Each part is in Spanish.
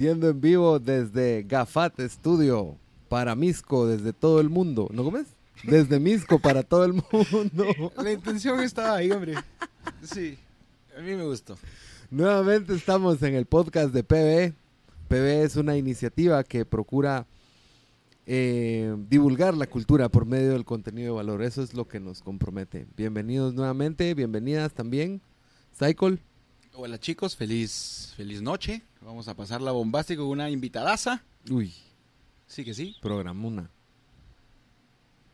Transmitiendo en vivo desde Gafat Studio para Misco, desde todo el mundo. ¿No comes? Desde Misco para todo el mundo. La intención estaba ahí, hombre. Sí, a mí me gustó. Nuevamente estamos en el podcast de PB. PB es una iniciativa que procura eh, divulgar la cultura por medio del contenido de valor. Eso es lo que nos compromete. Bienvenidos nuevamente, bienvenidas también. Cycle. Hola chicos, feliz, feliz noche. Vamos a pasarla bombástico con una invitadaza. Uy, Sí que sí. programuna.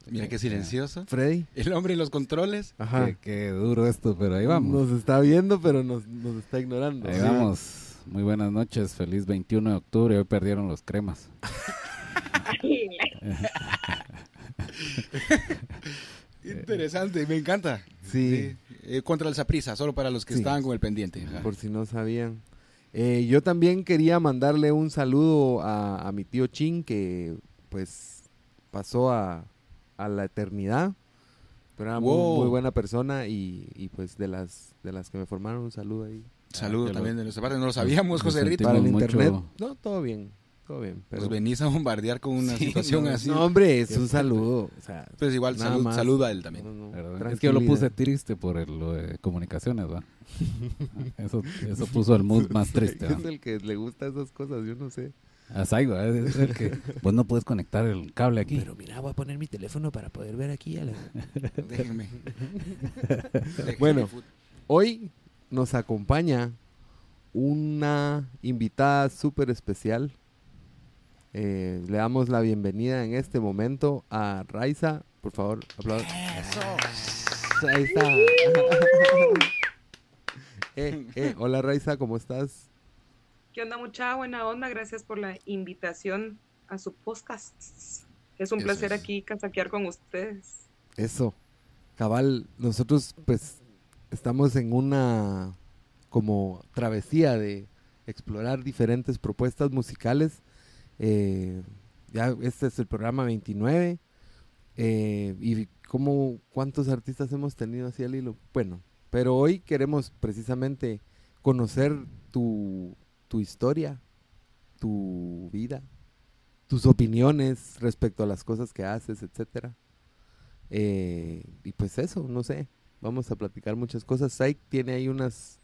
Mira qué silencioso. Freddy. El hombre en los controles. Ajá. Qué, qué duro esto, pero ahí vamos. Nos está viendo, pero nos, nos está ignorando. Ahí Sí. vamos. Muy buenas noches, feliz 21 de octubre. Hoy perdieron los cremas. Interesante, me encanta. Sí. Eh, contra el Saprisa, solo para los que Sí. estaban con el pendiente. Ajá. Por si no sabían. Eh, yo también quería mandarle un saludo a, a mi tío Chin, que pues pasó a, a la eternidad. Pero era muy- Wow. muy, buena persona y, y, pues de las de las que me formaron un saludo ahí. Saludo Ah, lo- también de nuestra parte, no lo sabíamos, José Rito. sentimos Para el mucho- internet. No, todo bien, todo bien. Pero, Nos venís a bombardear con una Sí, situación no, así. no, hombre, es un saludo. O sea, Pues igual, nada salud, más. salud a él también. No, no, ¿verdad? Es que yo lo puse triste por el- lo de comunicaciones, ¿va? Eso, eso puso el mood más triste, ¿va? Es el que le gusta esas cosas, yo no sé. Así, ¿va? Es el que vos no puedes conectar el cable aquí. Pero mira, voy a poner mi teléfono para poder ver aquí a la... Déjenme Bueno. Hoy nos acompaña una invitada súper especial. Eh, le damos la bienvenida en este momento a Raiza. Por favor, aplausos. Ahí está. Eh, eh, hola Raiza, ¿cómo estás? ¿Qué onda, mucha buena onda? Gracias por la invitación a su podcast. Es un Eso placer es. aquí casaquear con ustedes. Eso. Cabal, nosotros pues estamos en una como travesía de explorar diferentes propuestas musicales. Eh, ya este es el programa 29. eh, y cómo, cuántos artistas hemos tenido así al hilo. Bueno, pero hoy queremos precisamente conocer tu, tu historia, tu vida, tus opiniones respecto a las cosas que haces, etcétera. Eh, y pues eso, no sé. Vamos a platicar muchas cosas. Saik tiene ahí unas,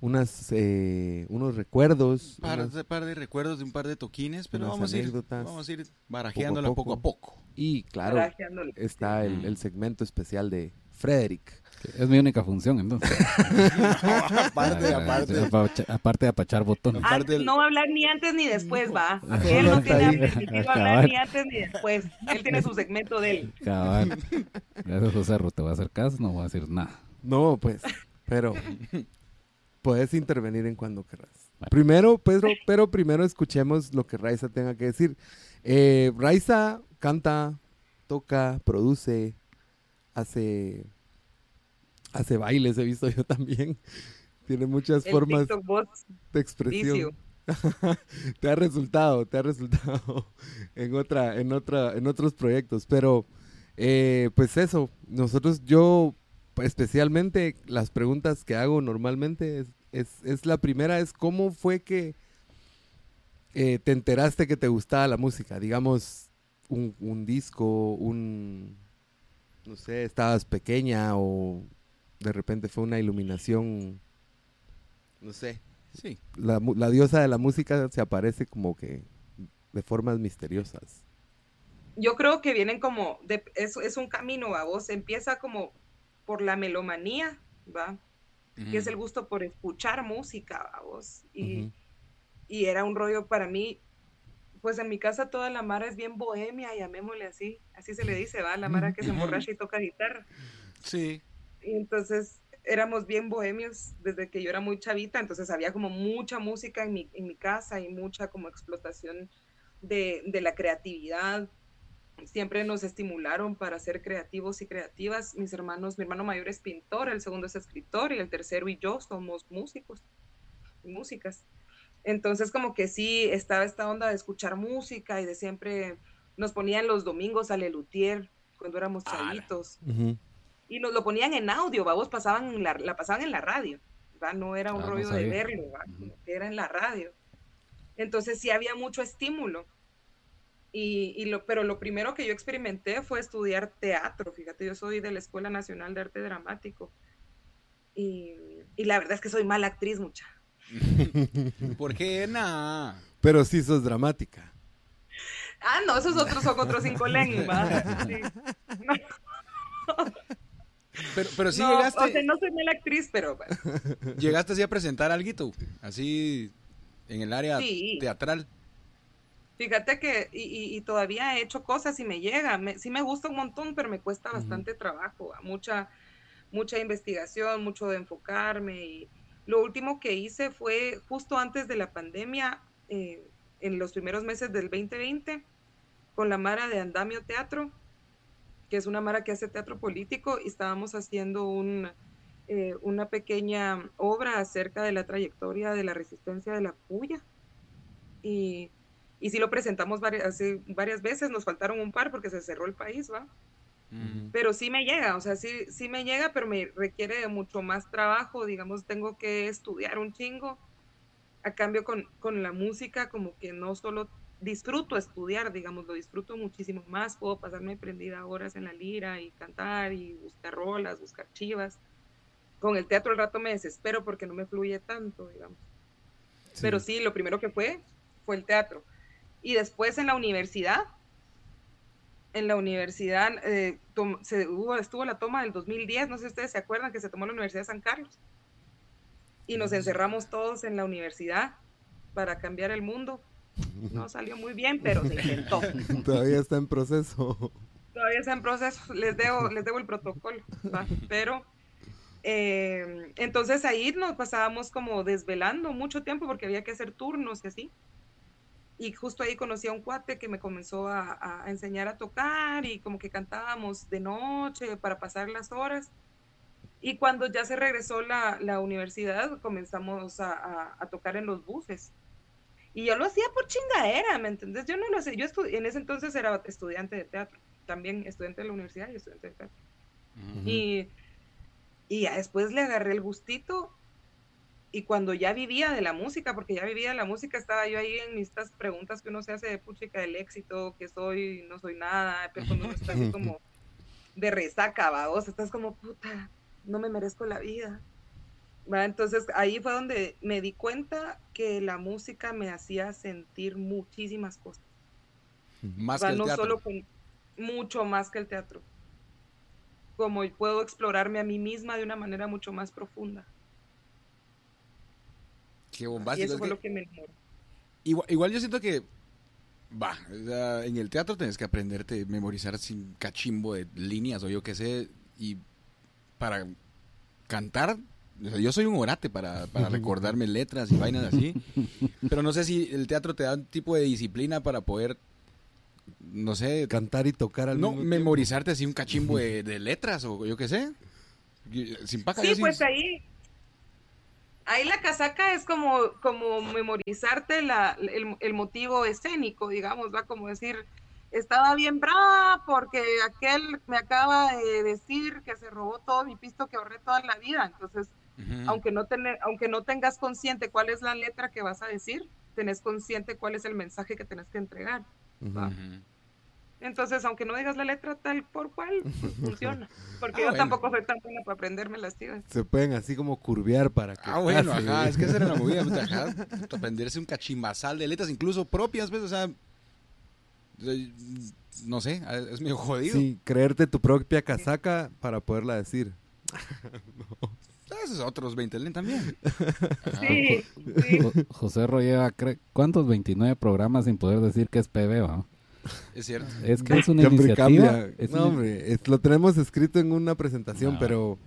unas, eh, unos recuerdos. Par, unas- de, par de recuerdos de un par de toquines, pero vamos a, ir, vamos a ir barajeándola poco a poco. y claro, está el, el segmento especial de Frederick. Es mi única función, entonces. aparte, Ah, aparte. Aparte, aparte de apachar. Ah, del- no va a hablar ni antes ni después, va. Él no tiene permitido hablar ni antes ni después. Él tiene su segmento de él. Cabal. Gracias, José Ru. Te voy a hacer caso, no voy a decir nada. No, pues, pero puedes intervenir en cuando querrás. Bueno. Primero, Pedro, pero primero escuchemos lo que Raiza tenga que decir. Eh, Raiza canta, toca, produce, hace, hace bailes, he visto yo también. Tiene muchas El formas de expresión. vicio. te ha resultado, te ha resultado en otra, en otra, en otros proyectos. Pero, eh, pues eso, nosotros, yo especialmente las preguntas que hago normalmente es, es, es la primera, es cómo fue que eh, te enteraste que te gustaba la música, digamos, un, un disco, un, no sé, estabas pequeña o de repente fue una iluminación, no sé, Sí. la, mu- la diosa de la música se aparece como que de formas misteriosas. Yo creo que vienen como, de, es, es un camino, va. Vos empieza como por la melomanía, va. Que es el gusto por escuchar música, vos. Y, y era un rollo para mí, pues en mi casa toda la mara es bien bohemia, llamémosle así, así se le dice, va, la mara que se emborracha y toca guitarra. Sí. Y entonces éramos bien bohemios desde que yo era muy chavita, entonces había como mucha música en mi, en mi casa y mucha como explotación de, de la creatividad. Siempre nos estimularon para ser creativos y creativas. Mis hermanos, mi hermano mayor es pintor, el segundo es escritor y el tercero y yo somos músicos y músicas. Entonces como que sí estaba esta onda de escuchar música y de siempre nos ponían los domingos a Lelutier cuando éramos chavitos y nos lo ponían en audio, vamos, pasaban en la, la pasaban en la radio, ¿va? no era un Ah, no rollo de verlo, era en la radio. Entonces sí había mucho estímulo. Y, y lo, pero lo primero que yo experimenté fue estudiar teatro. Fíjate, yo soy de la Escuela Nacional de Arte Dramático. Y, y la verdad es que soy mala actriz, mucha. ¿Por qué, Ena? Pero sí sos dramática. Ah, no, esos otros son otros cinco lenguas. Sí. No, Pero, pero sí no, llegaste, o sea, no soy mala actriz, pero bueno, llegaste así a presentar algo, así en el área Sí. teatral. Fíjate que y, y- y todavía he hecho cosas y me llega. Me- sí me gusta un montón, pero me cuesta bastante trabajo. Mucha, mucha investigación, mucho de enfocarme. Y lo último que hice fue justo antes de la pandemia, eh, en los primeros meses del 2020, con la Mara de Andamio Teatro, que es una Mara que hace teatro político, y estábamos haciendo un, eh, una pequeña obra acerca de la trayectoria de la resistencia de la puya. Y, y sí lo presentamos varias, hace varias veces, nos faltaron un par porque se cerró el país, ¿va? Mm. Pero sí me llega, o sea, sí, sí me llega, pero me requiere de mucho más trabajo, digamos, tengo que estudiar un chingo. A cambio con, con la música, como que no solo disfruto estudiar, digamos, lo disfruto muchísimo más, puedo pasarme prendida horas en la lira y cantar y buscar rolas, buscar chivas. Con el teatro al rato me desespero porque no me fluye tanto, digamos. Pero sí, lo primero que fue fue el teatro. Y después en la universidad, en la universidad eh, se, hubo, estuvo la toma del 2010, no sé si ustedes se acuerdan que se tomó la Universidad de San Carlos. Y nos encerramos todos en la universidad para cambiar el mundo. No salió muy bien, pero se intentó. Todavía está en proceso. Todavía está en proceso, les debo, les debo el protocolo, ¿va? pero eh, entonces ahí nos pasábamos como desvelando mucho tiempo porque había que hacer turnos y así. Y justo ahí conocí a un cuate que me comenzó a, a enseñar a tocar y como que cantábamos de noche para pasar las horas. Y cuando ya se regresó la, la universidad, comenzamos a, a- a tocar en los buses. Y yo lo hacía por chingadera, ¿me entendés? Yo no lo sé. Yo en ese entonces era estudiante de teatro, también estudiante de la universidad y estudiante de teatro. Ujú. Y, y ya después le agarré el gustito. Y cuando ya vivía de la música, porque ya vivía de la música, estaba yo ahí en estas preguntas que uno se hace de puchica del éxito, que soy, no soy nada, pero cuando uno está así como de resaca, va, vos estás como, puta, no me merezco la vida. ¿Va? Entonces ahí fue donde me di cuenta que la música me hacía sentir muchísimas cosas. Más O sea, que el no teatro. solo con mucho más que el teatro. Como puedo explorarme a mí misma de una manera mucho más profunda. Qué y eso es fue que lo que me enamoró. igual, igual yo siento que, va, en el teatro tenés que aprenderte, memorizar sin cachimbo de líneas o yo qué sé, y para cantar, o sea, yo soy un orate para, para recordarme letras y vainas así, pero no sé si el teatro te da un tipo de disciplina para poder, no sé, Cantar y tocar al no, mismo tiempo. memorizarte así un cachimbo de, de letras o yo qué sé. Sin Sí, sí- pues ahí, ahí la casaca es como, como memorizarte la, el, el motivo escénico, digamos, va como decir, estaba bien brava porque aquel me acaba de decir que se robó todo mi pisto que ahorré toda la vida. Entonces, aunque no, tener, aunque no tengas consciente cuál es la letra que vas a decir, tenés consciente cuál es el mensaje que tenés que entregar. Entonces, aunque no digas la letra tal por cual, pues, funciona. Porque Ah, yo bueno. tampoco soy tan buena para aprenderme las chivas. Se pueden así como curvear para que Ah, bueno, pase. ajá, es que esa era la movida, ajá, aprenderse un cachimbazal de letras, incluso propias, pues, o sea, eh, no sé, es medio jodido. Sí, creerte tu propia casaca para poderla decir. Esos otros 20 len también. Sí, sí. Jo- José Ro lleva, cre- ¿cuántos? 29 programas sin poder decir que es PB, ¿va? Es cierto. Es que es una Siempre iniciativa. cambia. es no, una- hombre, es- lo tenemos escrito en una presentación, Ah. pero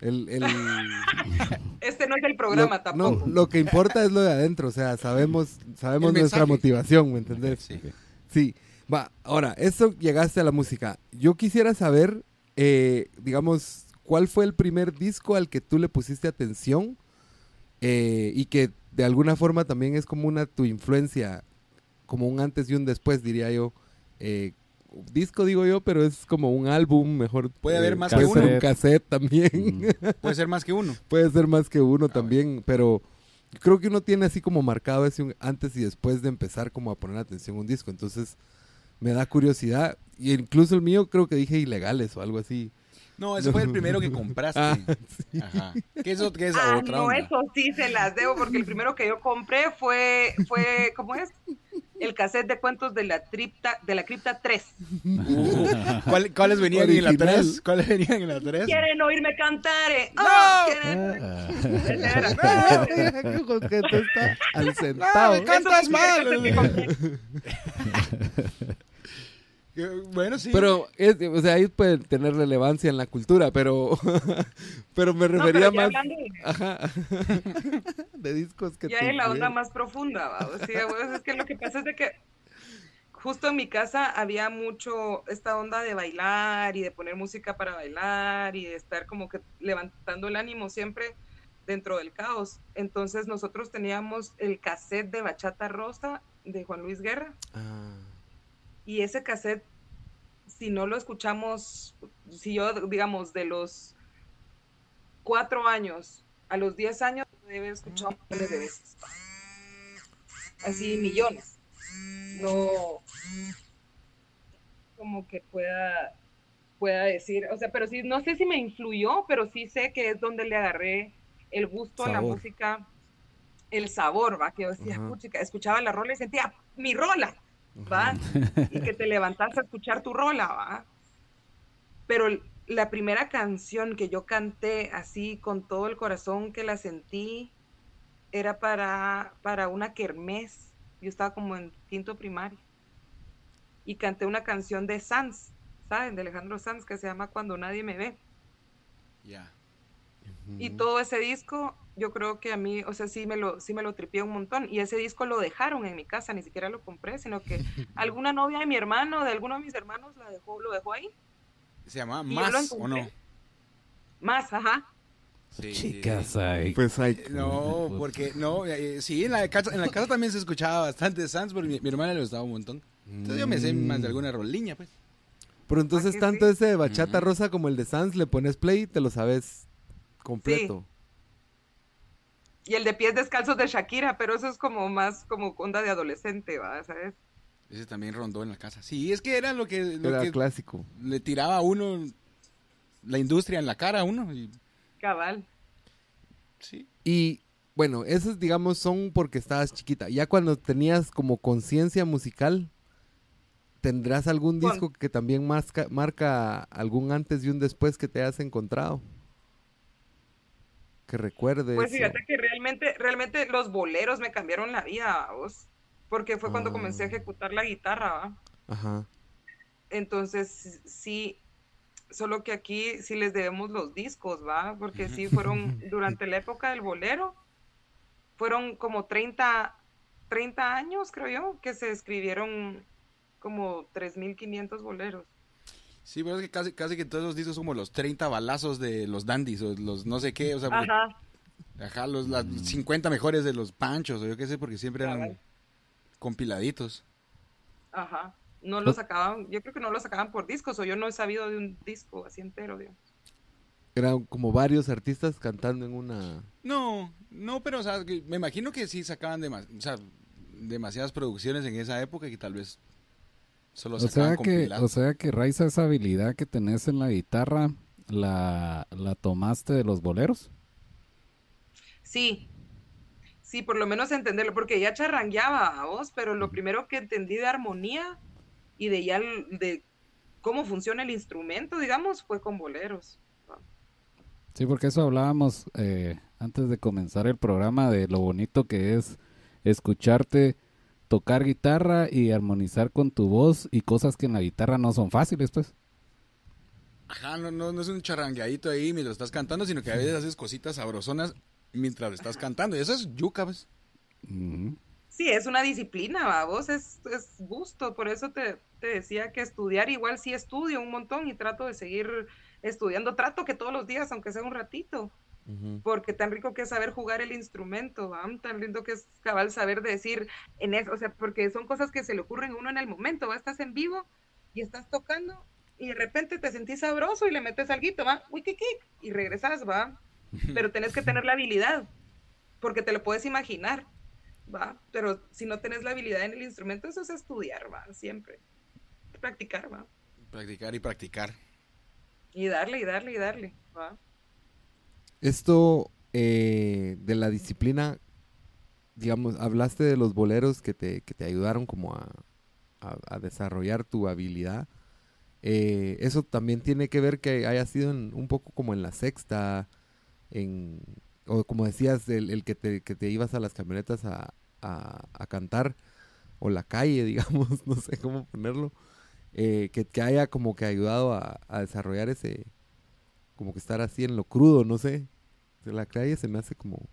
el, el- Este no es el programa lo, tampoco. no, lo que importa es lo de adentro, o sea, sabemos, sabemos nuestra motivación, ¿me entendés? Sí. Sí, va, ahora, esto llegaste a la música. Yo quisiera saber, eh, digamos, ¿cuál fue el primer disco al que tú le pusiste atención eh, y que de alguna forma también es como una tu influencia, como un antes y un después, diría yo, eh, disco digo yo, pero es como un álbum, mejor. Puede haber más que puede ser uno. un cassette también. Mm. Puede ser más que uno. puede ser más que Ah, uno también, pero creo que uno tiene así como marcado ese un- antes y después de empezar como a poner atención a un disco. Entonces me da curiosidad. Y incluso el mío creo que dije ilegales o algo así. No, ese fue el primero que compraste. Ah, Ajá. ¿Qué es, qué es Ah, otra no, onda? eso sí se las debo, porque el primero que yo compré fue, fue ¿cómo es? El cassette de cuentos de la cripta, de la cripta 3. Uh, ¿cuál- ¿Cuáles venían en la Original. 3? ¿Cuáles venían en la 3? ¿Quieren oírme cantar? eh? Ah. Ah. Está al No, centavo. me cantas mal. eso que compré. Eh, Bueno, sí. Pero, es- o sea, ahí puede tener relevancia en la cultura, pero, pero me No, refería pero ya más hablando de- ajá, de discos que ya es la onda más profunda, ¿va? O sea, pues, es que lo que pasa es de que justo en mi casa había mucho esta onda de bailar y de poner música para bailar y de estar como que levantando el ánimo siempre dentro del caos. Entonces nosotros teníamos el cassette de Bachata Rosa de Juan Luis Guerra Ah, y ese cassette, si no lo escuchamos, si yo, digamos, de los cuatro años a los diez años, debe haber escuchado millones de veces. Así, millones. No, como que pueda, pueda decir, o sea, pero sí, no sé si me influyó, pero sí sé que es donde le agarré el gusto a la Sabor. música, el sabor, va, que yo decía, escuchaba la rola y sentía, mi rola, ¿va? Y que te levantas a escuchar tu rola, ¿va? Pero la primera canción que yo canté así con todo el corazón que la sentí era para, para una kermés. Yo estaba como en quinto primario. Y canté una canción de Sanz, ¿saben? De Alejandro Sanz que se llama Cuando nadie me ve. Ya. Y ujú. todo ese disco, yo creo que a mí, o sea, sí me lo, sí me lo tripié un montón. Y ese disco lo dejaron en mi casa, ni siquiera lo compré, sino que alguna novia de mi hermano, de alguno de mis hermanos, la dejó, lo dejó ahí. ¿Se llamaba Más o no? Más, ajá. Sí, sí, Chicas, sí. ay. Pues hay, No, porque no, eh, sí, en la, casa, en la casa también se escuchaba bastante Sans, porque mi, mi hermana le gustaba un montón. Entonces yo me sé más de alguna roliña, pues. Pero entonces tanto sí? ese de bachata rosa como el de Sans le pones play y te lo sabes completo. Y el de pies descalzos de Shakira, pero eso es como más como onda de adolescente, ¿va? ¿Sabes? Ese también rondó en la casa. Sí, es que era lo que, lo Era que clásico. le tiraba a uno la industria en la cara a uno. y- Cabal. sí. Y bueno, esos digamos son porque estabas chiquita. Ya cuando tenías como conciencia musical, ¿tendrás algún disco que también marca, marca algún antes y un después que te hayas encontrado? Que recuerdes. Pues o- fíjate que realmente, realmente los boleros me cambiaron la vida, vos. Porque fue cuando Ah. comencé a ejecutar la guitarra, ¿va? Ajá. Entonces, sí, solo que aquí sí les debemos los discos, ¿va? Porque sí fueron, durante la época del bolero, fueron como 30, 30 años, creo yo, que se escribieron como 3.500 boleros. Sí, pero es que casi, casi que todos los discos son como los 30 balazos de los dandies o los no sé qué, o sea, porque- Ajá, ajá, los las 50 mejores de los panchos o yo qué sé, porque siempre eran compiladitos. ajá. No lo sacaban, yo creo que no lo sacaban por discos, o yo no he sabido de un disco así entero, digamos. Eran como varios artistas cantando en una... No, no, pero o sea, me imagino que sí sacaban demas- o sea, demasiadas producciones en esa época y que tal vez solo O sea que, o sea que Raiza, esa habilidad que tenés en la guitarra, la, la tomaste de los boleros. Sí, sí, por lo menos entenderlo, porque ya charrangueaba a vos, pero lo primero que entendí de armonía y de ya de cómo funciona el instrumento, digamos, fue con boleros. Sí, porque eso hablábamos eh, antes de comenzar el programa de lo bonito que es escucharte tocar guitarra y armonizar con tu voz y cosas que en la guitarra no son fáciles, pues. Ajá, no, no, no es un charrangueadito ahí mientras estás cantando, sino que a veces haces cositas sabrosonas mientras estás cantando. Y eso es yuca, pues. Sí, es una disciplina, va, vos es, es gusto, por eso te, te decía que estudiar igual sí estudio un montón y trato de seguir estudiando, trato que todos los días, aunque sea un ratito, Porque tan rico que es saber jugar el instrumento, ¿va? tan lindo que es cabal saber decir en eso, o sea, porque son cosas que se le ocurren a uno en el momento, ¿va? estás en vivo y estás tocando y de repente te sentís sabroso y le metes algo, va, uy, qué, y regresas, va. Pero tenés que tener la habilidad, porque te lo puedes imaginar, va. Pero si no tenés la habilidad en el instrumento, eso es estudiar, va, siempre. Practicar, va. Practicar y practicar. Y darle, y darle, y darle, va. Esto eh, de la disciplina, digamos, hablaste de los boleros que te, que te ayudaron como a, a- desarrollar tu habilidad. Eh, eso también tiene que ver que haya sido en- un poco como en la sexta, en, o como decías, el, el que, te, que te ibas a las camionetas a, a- cantar, o la calle, digamos, no sé cómo ponerlo, eh, que, que haya como que ayudado a desarrollar ese, como que estar así en lo crudo, no sé. La calle se me hace como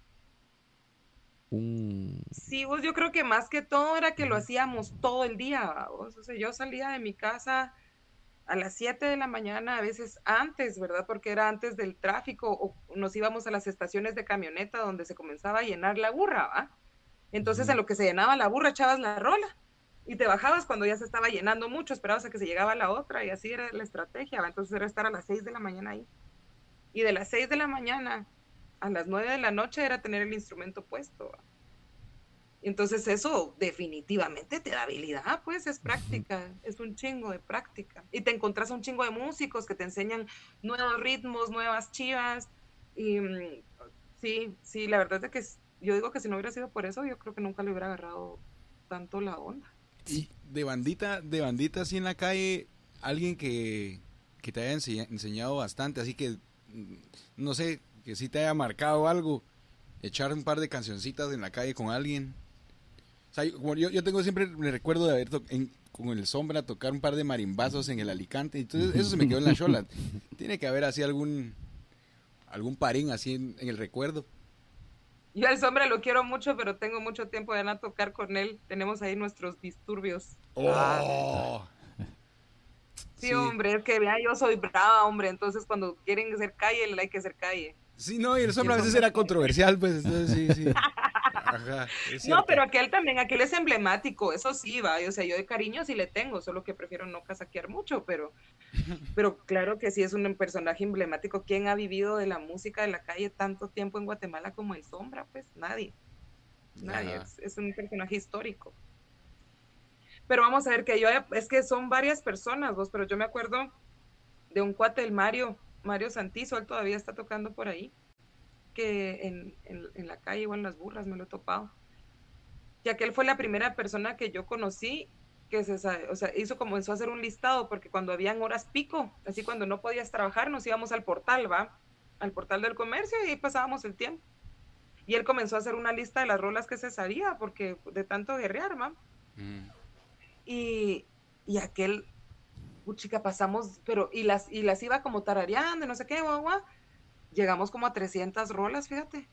un... Sí, vos, yo creo que más que todo era que lo hacíamos todo el día, vos. O sea, yo salía de mi casa a las 7 de la mañana, a veces antes, ¿verdad? Porque era antes del tráfico, o nos íbamos a las estaciones de camioneta donde se comenzaba a llenar la burra, ¿va? Entonces, en lo que se llenaba la burra, echabas la rola y te bajabas cuando ya se estaba llenando mucho, esperabas a que se llegaba la otra y así era la estrategia, ¿va? Entonces era estar a las 6 de la mañana ahí. Y de las 6 de la mañana a las 9 de la noche era tener el instrumento puesto. Entonces eso definitivamente te da habilidad, pues es práctica, es un chingo de práctica. Y te encontrás un chingo de músicos que te enseñan nuevos ritmos, nuevas chivas. Y mm, sí, sí, la verdad es que yo digo que si no hubiera sido por eso, yo creo que nunca le hubiera agarrado tanto la onda. Y de bandita, de bandita así en la calle, alguien que, que te haya enseña- enseñado bastante, así que, no sé, que sí te haya marcado algo, echar un par de cancioncitas en la calle con alguien. O sea, yo, yo, tengo siempre el recuerdo de haber en- con el sombra tocar un par de marimbazos en el Alicante, entonces eso se me quedó en la chola. Tiene que haber así algún algún parín así en, en el recuerdo. Yo al sombra lo quiero mucho, pero tengo mucho tiempo de no tocar con él. Tenemos ahí nuestros disturbios. ¡Oh! Sí, Sí. hombre, es que vea, yo soy brava, hombre. Entonces cuando quieren hacer calle, le hay que hacer calle. Sí, no, y el sombra a veces era controversial, pues, entonces sí, sí. Ajá, es No, pero aquel también, aquel es emblemático, eso sí, va, o sea, yo de cariño sí le tengo, solo que prefiero no casaquear mucho, pero, pero claro que sí es un personaje emblemático. ¿Quién ha vivido de la música de la calle tanto tiempo en Guatemala como el Sombra? Pues nadie, nadie, es un personaje histórico. Pero vamos a ver que yo, es que son varias personas, vos, pero yo me acuerdo de un cuate, el Mario, Mario Santizo, él todavía está tocando por ahí, que en, en, la calle o en las burras me lo he topado. Ya que él fue la primera persona que yo conocí que se, o sea, hizo, comenzó a hacer un listado, porque cuando habían horas pico, así cuando no podías trabajar, nos íbamos al portal, ¿va? Al portal del comercio y ahí pasábamos el tiempo. Y él comenzó a hacer una lista de las rolas que se sabía, porque de tanto guerrear, ¿va? Mm. Y, y aquel, chica, pasamos, pero, y las, y las iba como tarareando, no sé qué, guau. Llegamos como a 300 rolas, fíjate.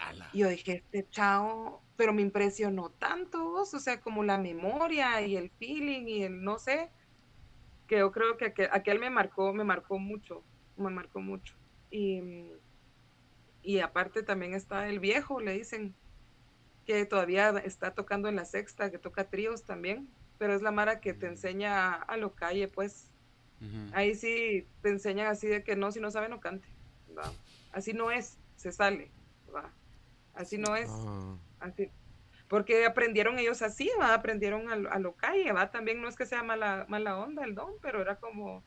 Ala. Yo dije, este chao, pero me impresionó tanto, vos, o sea, como la memoria y el feeling y el no sé, que yo creo que aquel, aquel me marcó, me marcó mucho, me marcó mucho. Y, y aparte también está el viejo, le dicen, que todavía está tocando en la sexta, que toca tríos también, pero es la Mara que te enseña a, lo calle, pues. Ahí sí te enseñan así de que no, si no sabe no cante. ¿va? Así no es, se sale. ¿va? Así no es. Ah, Así. Porque aprendieron ellos así, ¿va? aprendieron a, lo- a lo calle, ¿va? También no es que sea mala, mala onda el don, pero era como,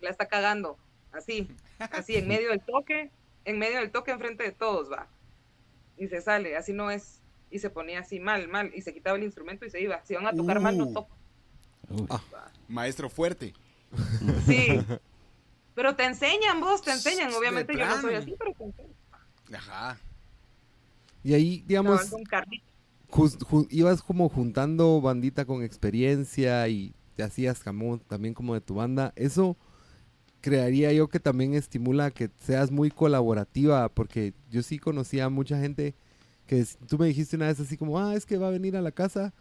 la está cagando, así, así, en medio del toque, en medio del toque enfrente de todos, va. Y se sale, así no es. Y se ponía así mal, mal, y se quitaba el instrumento y se iba. Si van a tocar mal, no Uh. toco. Uy, Maestro fuerte. Sí. Pero te enseñan vos, te enseñan. Obviamente yo no soy así, pero te enseñan. Ajá. Y ahí, digamos, Cabal, con Carlito. jus- ju- ibas como juntando bandita con experiencia y te hacías como, también como de tu banda. Eso crearía yo que también estimula que seas muy colaborativa, porque yo sí conocía a mucha gente que tú me dijiste una vez así como, ah, es que va a venir a la casa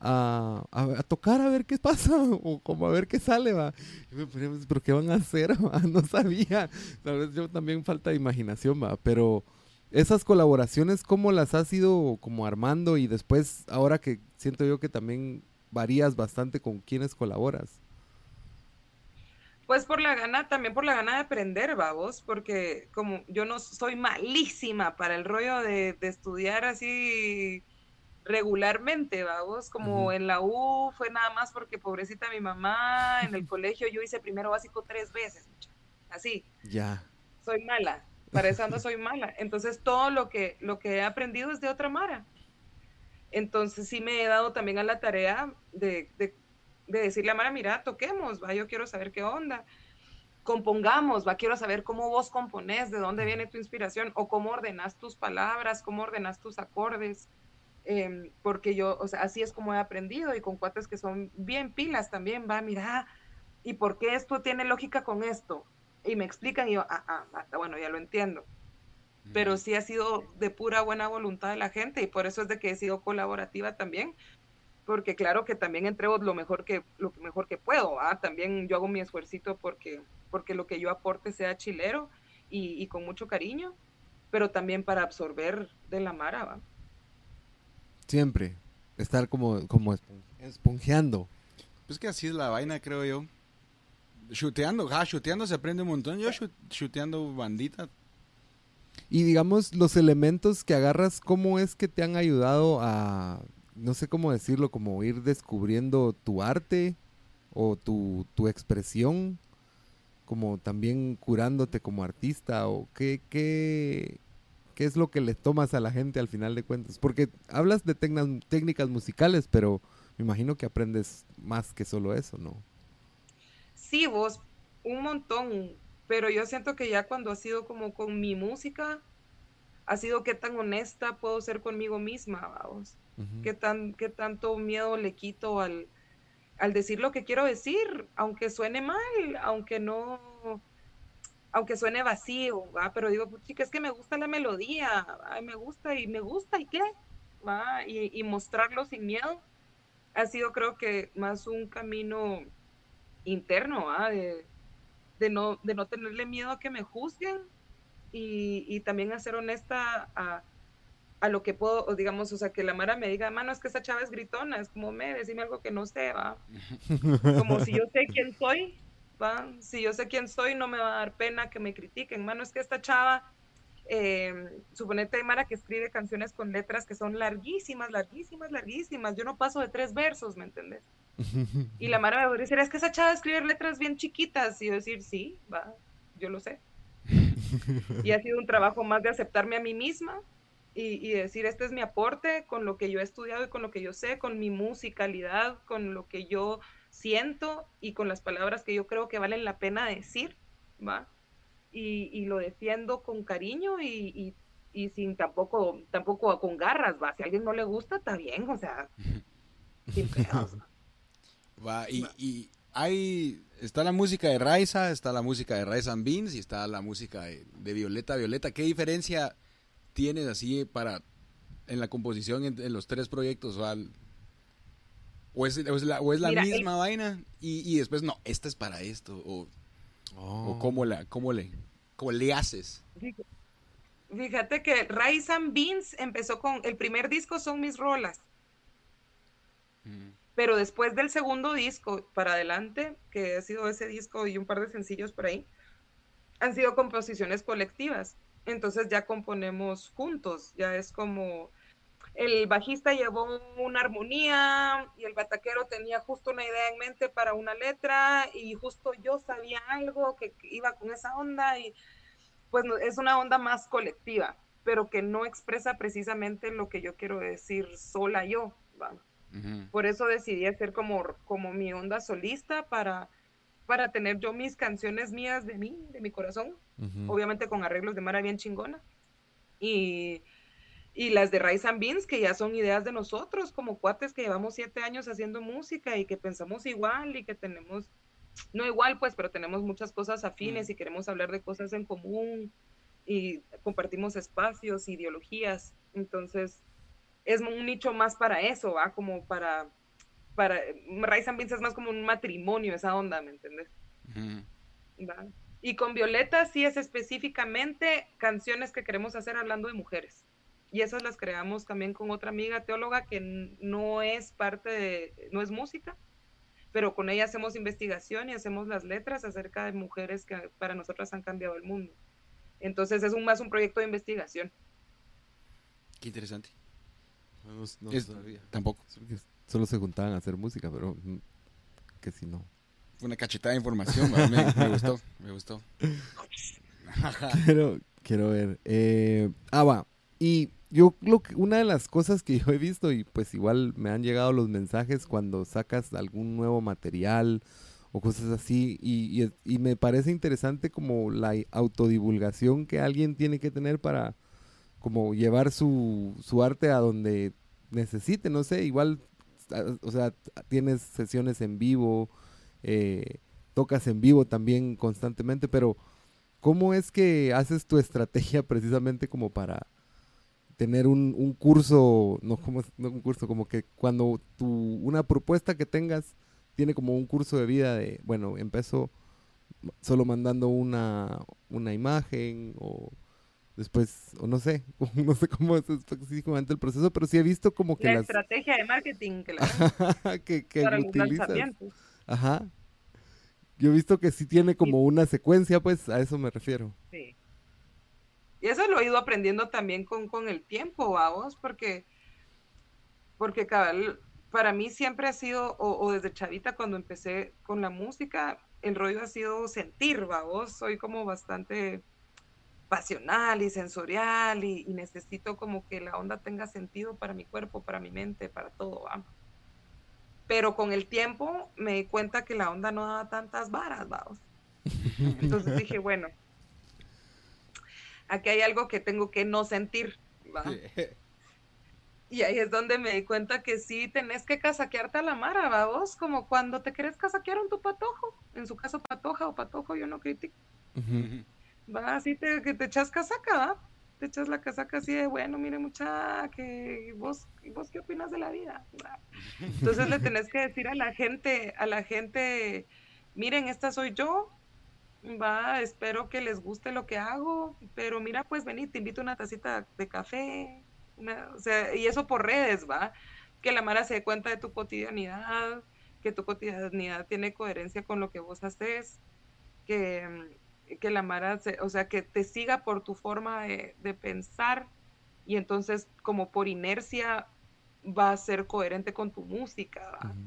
a, a- a tocar a ver qué pasa, o como a ver qué sale, va. Y me ponía, "Pues, pero ¿qué van a hacer? va? No sabía. Tal vez yo también falta de imaginación, va, pero esas colaboraciones, ¿cómo las has ido como armando? Y después, ahora que siento yo que también varías bastante con quienes colaboras. Pues por la gana, también por la gana de aprender, vamos, porque como yo no soy malísima para el rollo de, de estudiar así regularmente, vamos, como en la U fue nada más porque pobrecita mi mamá, en el colegio yo hice primero básico tres veces, así, Ya. soy mala, para esa onda soy mala. Entonces todo lo que, lo que he aprendido es de otra Mara. Entonces sí me he dado también a la tarea de, de, de decirle a Mara, mira, toquemos, va, yo quiero saber qué onda. Compongamos, va, quiero saber cómo vos componés, de dónde viene tu inspiración, o cómo ordenas tus palabras, cómo ordenas tus acordes. Em, porque yo, o sea, así es como he aprendido y con cuates que son bien pilas también, va, mira, ¿y por qué esto tiene lógica con esto? Y me explican y yo, ah, ah, ah, bueno, ya lo entiendo pero sí ha sido de pura buena voluntad de la gente y por eso es de que he sido colaborativa también, porque claro que también entrego lo mejor que lo mejor que puedo, ¿ah? también yo hago mi esfuercito porque porque lo que yo aporte sea chilero y, y con mucho cariño, pero también para absorber de la mara, ¿va? Siempre. Estar como, como espon- esponjeando. Pues que así es la vaina, creo yo. Chuteando, ja, chuteando se aprende un montón. Yo chu- chuteando bandita. Y digamos, los elementos que agarras, ¿cómo es que te han ayudado a, no sé cómo decirlo, como ir descubriendo tu arte o tu, tu expresión, como también curándote como artista o qué, qué, qué es lo que le tomas a la gente al final de cuentas? Porque hablas de técnicas musicales, pero me imagino que aprendes más que solo eso, ¿no? Sí, vos, un montón, pero yo siento que ya cuando ha sido como con mi música, ha sido qué tan honesta puedo ser conmigo misma, vamos. Qué tan qué tanto miedo le quito al, al decir lo que quiero decir, aunque suene mal, aunque no, aunque suene vacío, ¿va? pero digo, pues, chica, es que me gusta la melodía, ay, me gusta y me gusta y qué, ¿va? Y, y mostrarlo sin miedo ha sido creo que más un camino interno, ¿va? De, de, no, de no tenerle miedo a que me juzguen y, y también a ser honesta a, a lo que puedo, o digamos, o sea, que la Mara me diga, mano, es que esa chava es gritona, es como, me, decime algo que no sé, va. Como si yo sé quién soy, va. Si yo sé quién soy, no me va a dar pena que me critiquen, mano, es que esta chava, eh, suponete hay Mara que escribe canciones con letras que son larguísimas, larguísimas, larguísimas. Yo no paso de tres versos, ¿me entendés? Y la Mara me va a decir, es que esa chava escribe letras bien chiquitas. Y yo decir, sí, va, yo lo sé. y ha sido un trabajo más de aceptarme a mí misma y, y decir, este es mi aporte con lo que yo he estudiado y con lo que yo sé, con mi musicalidad, con lo que yo siento y con las palabras que yo creo que valen la pena decir, ¿va? Y, y lo defiendo con cariño y, y, y sin tampoco, tampoco con garras, ¿va? Si a alguien no le gusta, está bien, o sea, sin pedos, ¿va? Va, y, y hay, está la música de Raiza, está la música de Raiza and Beans y está la música de, de Violeta Violeta. ¿Qué diferencia tienes así para en la composición en, en los tres proyectos? O, al- o es, o es la, o es la Mira, el- misma vaina y, y después no, esta es para esto. O, Oh. o cómo, la, cómo, le, cómo le haces. Fíjate que Rice and Beans empezó con, el primer disco son mis rolas, pero después del segundo disco para adelante, que ha sido ese disco y un par de sencillos por ahí, han sido composiciones colectivas. Entonces ya componemos juntos, ya es como el bajista llevó una armonía y el bataquero tenía justo una idea en mente para una letra y justo yo sabía algo que, iba con esa onda y pues es una onda más colectiva, pero que no expresa precisamente lo que yo quiero decir sola yo. Por eso decidí hacer como, como mi onda solista para, para tener yo mis canciones mías de mí, de mi corazón, Ujú. obviamente con arreglos de Mara bien chingona. Y, y las de Rice and Beans, que ya son ideas de nosotros, como cuates que llevamos siete años haciendo música y que pensamos igual y que tenemos, no igual pues, pero tenemos muchas cosas afines y queremos hablar de cosas en común y compartimos espacios, ideologías. Entonces, es un nicho más para eso, ¿va? Como para, para, Rice and Beans es más como un matrimonio, esa onda, ¿me entiendes? Y con Violeta sí es específicamente canciones que queremos hacer hablando de mujeres. Y esas las creamos también con otra amiga teóloga que no es parte de, no es música, pero con ella hacemos investigación y hacemos las letras acerca de mujeres que para nosotras han cambiado el mundo. Entonces es un, más un proyecto de investigación. Qué interesante. No, no Es- sabía. Tampoco. Solo se juntaban a hacer música, pero mm, que si no. Fue una cachetada de información, ma, me, me gustó, me gustó. quiero, quiero ver. Eh, ah, va. Y yo lo que, una de las cosas que yo he visto, y pues igual me han llegado los mensajes cuando sacas algún nuevo material o cosas así, y, y- y me parece interesante como la autodivulgación que alguien tiene que tener para como llevar su, su arte a donde necesite, no sé, igual, o sea, tienes sesiones en vivo, eh, tocas en vivo también constantemente, pero ¿cómo es que haces tu estrategia precisamente como para tener un, un curso, no como no un curso, como que cuando tu, una propuesta que tengas tiene como un curso de vida de, bueno, empezó solo mandando una, una imagen o después, o no sé, no sé cómo es específicamente el proceso, pero sí he visto como que La las estrategia de marketing que la que, que para utilizas. lanzamientos. Ajá. Yo he visto que sí tiene como una secuencia, pues a eso me refiero. Sí. Y eso lo he ido aprendiendo también con, con el tiempo, vamos, porque, porque cabal, para mí siempre ha sido, o, o desde chavita cuando empecé con la música, el rollo ha sido sentir, vamos, soy como bastante pasional y sensorial y, y necesito como que la onda tenga sentido para mi cuerpo, para mi mente, para todo, ¿va? Pero con el tiempo me di cuenta que la onda no daba tantas varas, vamos. Entonces dije, bueno, aquí hay algo que tengo que no sentir, ¿va? Y ahí es donde me di cuenta que sí tenés que casaquearte a la mara, ¿va vos? Como cuando te querés casaquear en tu patojo, en su caso patoja o patojo, yo no critico. Va, así te, que te echas casaca, ¿va? Te echas la casaca así de, bueno, mire mucha, que vos, vos qué opinas de la vida. Entonces le tenés que decir a la gente, a la gente, miren, esta soy yo, va, espero que les guste lo que hago, pero mira, pues vení, te invito una tacita de café, o sea, y eso por redes, va, que la Mara se dé cuenta de tu cotidianidad, que tu cotidianidad tiene coherencia con lo que vos haces, que, que la Mara, se- o sea, que te siga por tu forma de, de pensar y entonces como por inercia va a ser coherente con tu música.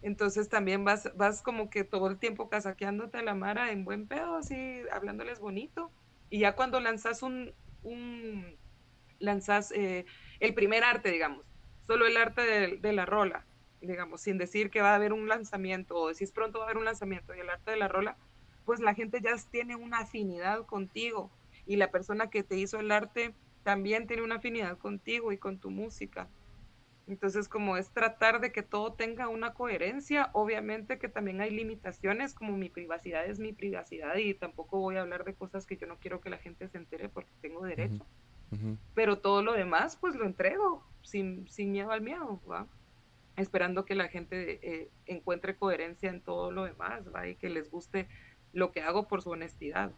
Entonces también vas, vas como que todo el tiempo casaqueándote a la Mara en buen pedo, así hablándoles bonito. Y ya cuando lanzas un, un lanzas eh, el primer arte, digamos, solo el arte de, de la rola, digamos, sin decir que va a haber un lanzamiento o decís pronto va a haber un lanzamiento y el arte de la rola, pues la gente ya tiene una afinidad contigo y la persona que te hizo el arte también tiene una afinidad contigo y con tu música. Entonces, como es tratar de que todo tenga una coherencia, obviamente que también hay limitaciones, como mi privacidad es mi privacidad y tampoco voy a hablar de cosas que yo no quiero que la gente se entere porque tengo derecho. Pero todo lo demás, pues lo entrego sin, sin miedo al miedo, ¿va? Esperando que la gente eh, encuentre coherencia en todo lo demás, ¿va? Y que les guste lo que hago por su honestidad.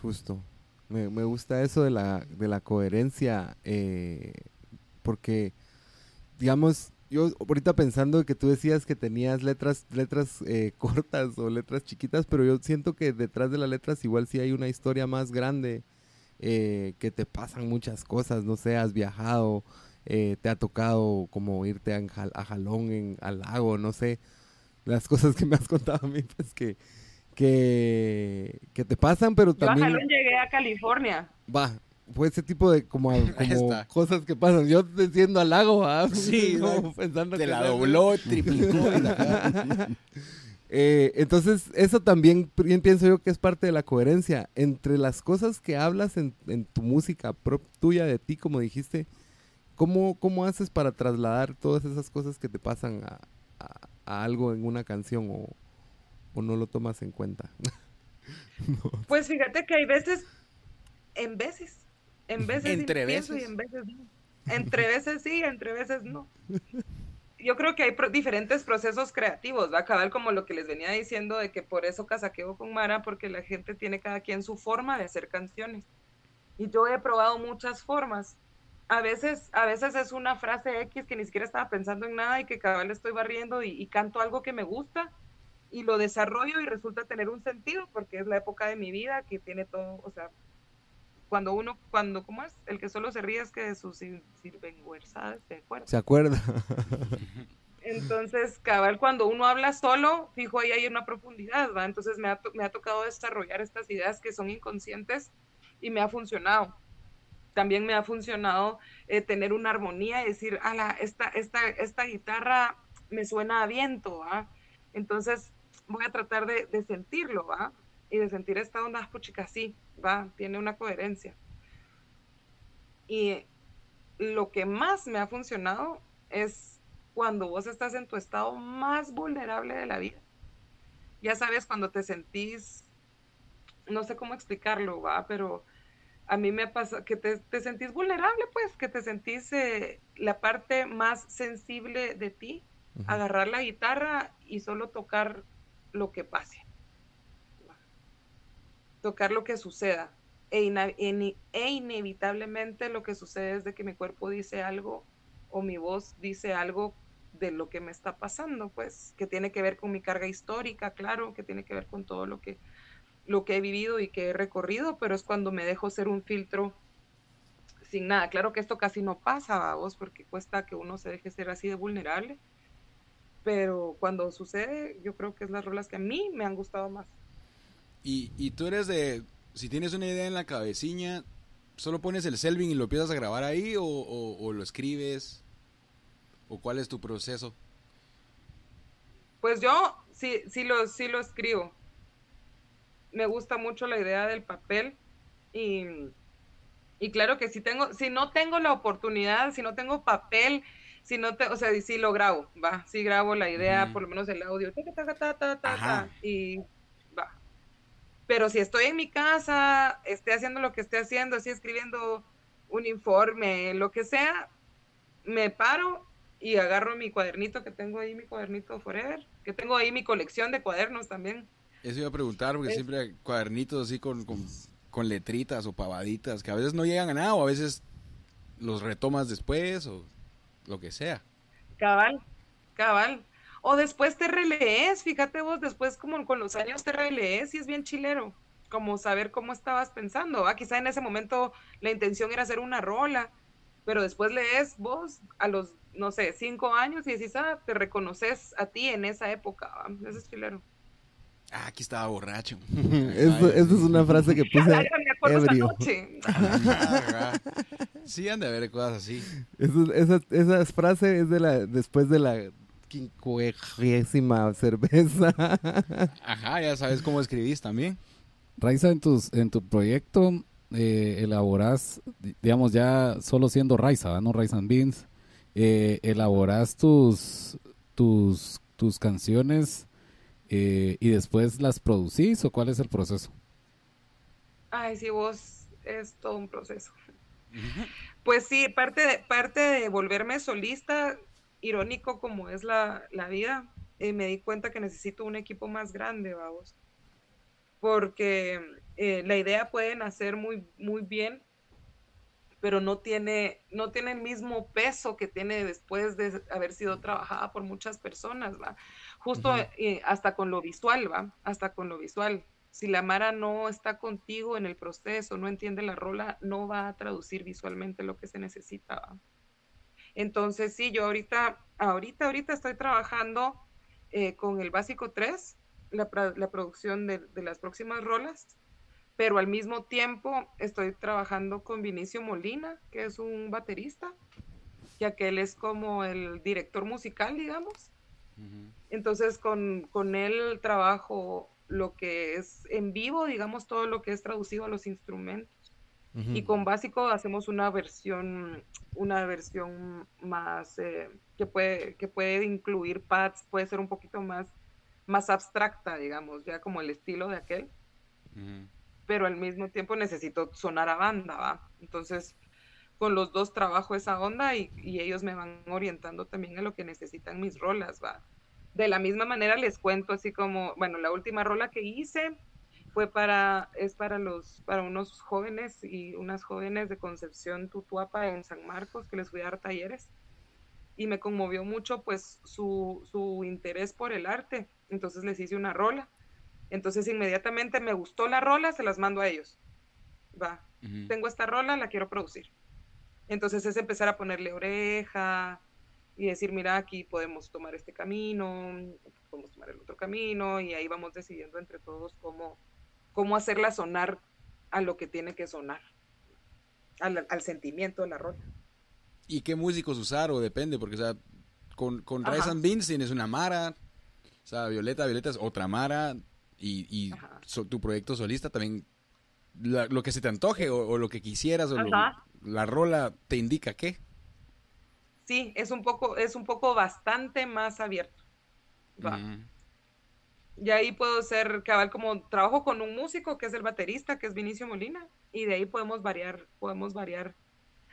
Justo. Me, me gusta eso de la, de la coherencia, eh, porque, digamos, yo ahorita pensando que tú decías que tenías letras, letras eh, cortas o letras chiquitas, pero yo siento que detrás de las letras igual sí hay una historia más grande, eh, que te pasan muchas cosas, no sé, has viajado, eh, te ha tocado como irte a, a Jalón, en, al lago, no sé, las cosas que me has contado a mí, pues que, que, que te pasan, pero Yo a también... Jalón llegué a California. Va, fue ese tipo de como, cosas que pasan. Yo diciendo al lago, ¿ah? Sí, Como pensando Te que la dobló, triplicó. la- Eh, entonces, eso también bien pienso yo que es parte de la coherencia. Entre las cosas que hablas en, en tu música prop- tuya de ti, como dijiste, ¿cómo, ¿cómo haces para trasladar todas esas cosas que te pasan a, a- algo en una canción o, o no lo tomas en cuenta? Pues fíjate que hay veces, en veces, en veces Entre pienso veces. y en veces no. Entre veces sí, entre veces no. Yo creo que hay pro- diferentes procesos creativos, va a acabar como lo que les venía diciendo de que por eso casaqueo con Mara, porque la gente tiene cada quien su forma de hacer canciones. Y yo he probado muchas formas a veces, a veces es una frase X que ni siquiera estaba pensando en nada y que cada vez estoy barriendo y, y canto algo que me gusta y lo desarrollo y resulta tener un sentido porque es la época de mi vida que tiene todo, o sea, cuando uno, cuando, ¿cómo es? El que solo se ríe es que de sus sin- sinvergüenzas se acuerda. ¿Se acuerda? Entonces, cabal, cuando uno habla solo, fijo, ahí hay una profundidad, ¿va? Entonces me ha, to- me ha tocado desarrollar estas ideas que son inconscientes y me ha funcionado. También me ha funcionado eh, tener una armonía y decir, ala, esta, esta, esta guitarra me suena a viento, ¿va? Entonces voy a tratar de, sentirlo, ¿va? Y de sentir esta onda, "Ah, puchica, sí, ¿va? Tiene una coherencia. Y lo que más me ha funcionado es cuando vos estás en tu estado más vulnerable de la vida. Ya sabes, cuando te sentís, no sé cómo explicarlo, va, pero a mí me pasa que te, te sentís vulnerable, pues, que te sentís eh, la parte más sensible de ti, agarrar la guitarra y solo tocar lo que pase. Tocar lo que suceda. E, ina- e inevitablemente lo que sucede es de que mi cuerpo dice algo o mi voz dice algo de lo que me está pasando, pues, que tiene que ver con mi carga histórica, claro, que tiene que ver con todo lo que, lo que he vivido y que he recorrido, pero es cuando me dejo ser un filtro sin nada. Claro que esto casi no pasa, vos, porque cuesta que uno se deje ser así de vulnerable, pero cuando sucede, yo creo que es las rolas que a mí me han gustado más. Y, y tú eres de, si tienes una idea en la cabecilla, ¿solo pones el selving y lo empiezas a grabar ahí o, o- o lo escribes? ¿O cuál es tu proceso? Pues yo sí, sí lo, sí lo escribo. Me gusta mucho la idea del papel y, y claro que si tengo, si no tengo la oportunidad, si no tengo papel, si no te, o sea, sí lo grabo, va, sí grabo la idea, por lo menos el audio, ta, ta, ta, y va. Pero si estoy en mi casa, esté haciendo lo que esté haciendo, así escribiendo un informe, lo que sea, me paro y agarro mi cuadernito que tengo ahí, mi cuadernito Forever, que tengo ahí mi colección de cuadernos también. Eso iba a preguntar, porque Es- siempre hay cuadernitos así con, con, con letritas o pavaditas que a veces no llegan a nada o a veces los retomas después o lo que sea. Cabal, cabal. O después te relees, fíjate vos, después como con los años te relees y es bien chilero, como saber cómo estabas pensando. ¿va? Quizá en ese momento la intención era hacer una rola, pero después lees vos a los, no sé, cinco años y decís, ah, te reconoces a ti en esa época. ¿va? Eso es chilero. Ah, aquí estaba borracho. Esa es una frase que puse Ay, me acuerdo esa ebrio. noche. Ajá. Sí, han de haber cosas así. Esa, esa frase es de la después de la quincuagésima cerveza. Ajá, ya sabes cómo escribís también. Raiza, en, tus, en tu proyecto eh, elaborás, di- digamos, ya solo siendo Raiza, ¿verdad? no Rice and Beans, eh, elaborás tus, tus, tus canciones eh, y después las producís o cuál es el proceso? Ay, sí, vos es todo un proceso. Pues sí, parte de, parte de volverme solista, irónico como es la, la vida, eh, me di cuenta que necesito un equipo más grande, vamos. Porque eh, la idea puede nacer muy, muy bien, pero no tiene, no tiene el mismo peso que tiene después de haber sido trabajada por muchas personas, ¿va? Justo eh, hasta con lo visual, ¿va? Hasta con lo visual. Si la Mara no está contigo en el proceso, no entiende la rola, no va a traducir visualmente lo que se necesita, ¿va? Entonces, sí, yo ahorita, ahorita, ahorita estoy trabajando eh, con el básico 3, la, pra- la producción de, de las próximas rolas, pero al mismo tiempo estoy trabajando con Vinicio Molina, que es un baterista, ya que él es como el director musical, digamos. Entonces con, con él trabajo lo que es en vivo, digamos, todo lo que es traducido a los instrumentos. Y con básico hacemos una versión, una versión más eh, que puede, que puede incluir pads, puede ser un poquito más, más abstracta, digamos, ya como el estilo de aquel, pero al mismo tiempo necesito sonar a banda, ¿va? Entonces, con los dos trabajo esa onda y, y ellos me van orientando también a lo que necesitan mis rolas, ¿va? De la misma manera les cuento así como, bueno, la última rola que hice fue para, es para los, para unos jóvenes y unas jóvenes de Concepción Tutuapa en San Marcos que les fui a dar talleres y me conmovió mucho pues su, su interés por el arte. Entonces les hice una rola. Entonces inmediatamente me gustó la rola, se las mando a ellos. Va, tengo esta rola, la quiero producir. Entonces es empezar a ponerle oreja y decir, mira, aquí podemos tomar este camino, podemos tomar el otro camino, y ahí vamos decidiendo entre todos cómo, cómo hacerla sonar a lo que tiene que sonar, al, al sentimiento de la rola. ¿Y qué músicos usar o depende? Porque, o sea, con, con. Rice and Beans tienes una Mara, o sea, Violeta, Violeta es otra Mara, y, so- tu proyecto solista también, la- lo que se te antoje o, o lo que quisieras, o lo-. La rola te indica qué. Sí, es un poco, es un poco bastante más abierto. Va. Ujú. Y ahí puedo ser cabal como trabajo con un músico que es el baterista, que es Vinicio Molina, y de ahí podemos variar, podemos variar.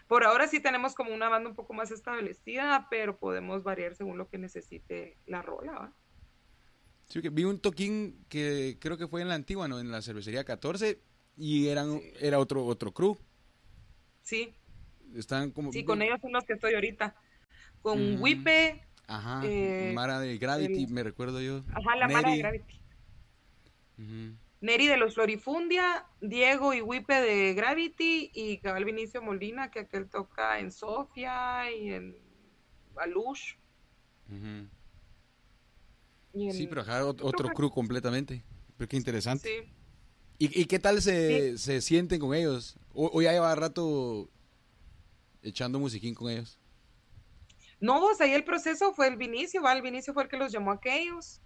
Por ahora sí tenemos como una banda un poco más establecida, pero podemos variar según lo que necesite la rola, ¿va? Sí, que vi un toquín que creo que fue en la antigua, ¿no? En la cervecería 14, y eran, era otro, otro crew. Sí, Están como... sí, con ellos son los que estoy ahorita. Con Mm. Wipe, Ajá, eh, Mara de Gravity, el- me recuerdo yo. ajá, la mala de Neri. Gravity. Neri de los Florifundia, Diego y Wipe de Gravity y cabal Vinicio Molina, que aquel toca en Sofía y en Alush. Ujú. y en- Sí, pero ajá, ot- otro otro crew completamente. Pero qué interesante. Sí. ¿Y, y qué tal se, se sienten con ellos? O, o ya lleva rato echando musiquín con ellos? No, vos, ahí el proceso fue el Vinicio, ¿va? El Vinicio fue el que los llamó a aquellos.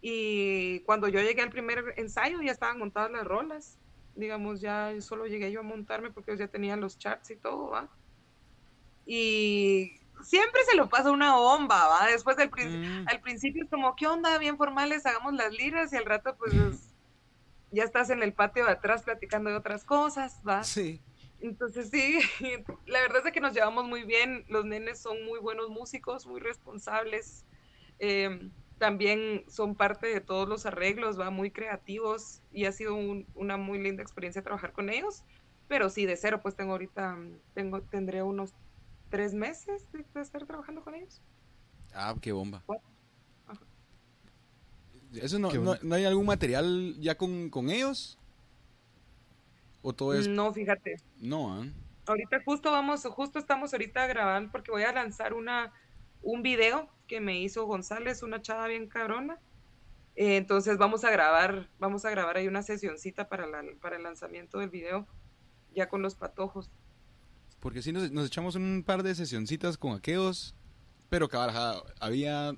Y cuando yo llegué al primer ensayo ya estaban montadas las rolas. Digamos, ya solo llegué yo a montarme porque ellos ya tenían los charts y todo, ¿va? Y siempre se lo pasa una bomba, ¿va? Después del prin- Mm. al principio es como, ¿qué onda? Bien formales, hagamos las liras y al rato pues es- ya estás en el patio de atrás platicando de otras cosas, ¿va? Sí. Entonces sí, la verdad es que nos llevamos muy bien, los nenes son muy buenos músicos, muy responsables, eh, también son parte de todos los arreglos, va muy creativos y ha sido un- una muy linda experiencia trabajar con ellos, pero sí, de cero, pues tengo ahorita, tengo, tendré unos tres meses de, de estar trabajando con ellos. Ah, qué bomba. ¿Eso no, no, no hay algún material ya con, con ellos? ¿O todo es...? No, fíjate, No, ¿ah? ahorita justo vamos, justo estamos ahorita grabando porque voy a lanzar una, un video que me hizo González, una chava bien cabrona. Eh, entonces vamos a grabar, vamos a grabar ahí una sesioncita para, la- para el lanzamiento del video, ya con los patojos. Porque sí nos, nos echamos un par de sesioncitas con aquellos, pero cabal, había...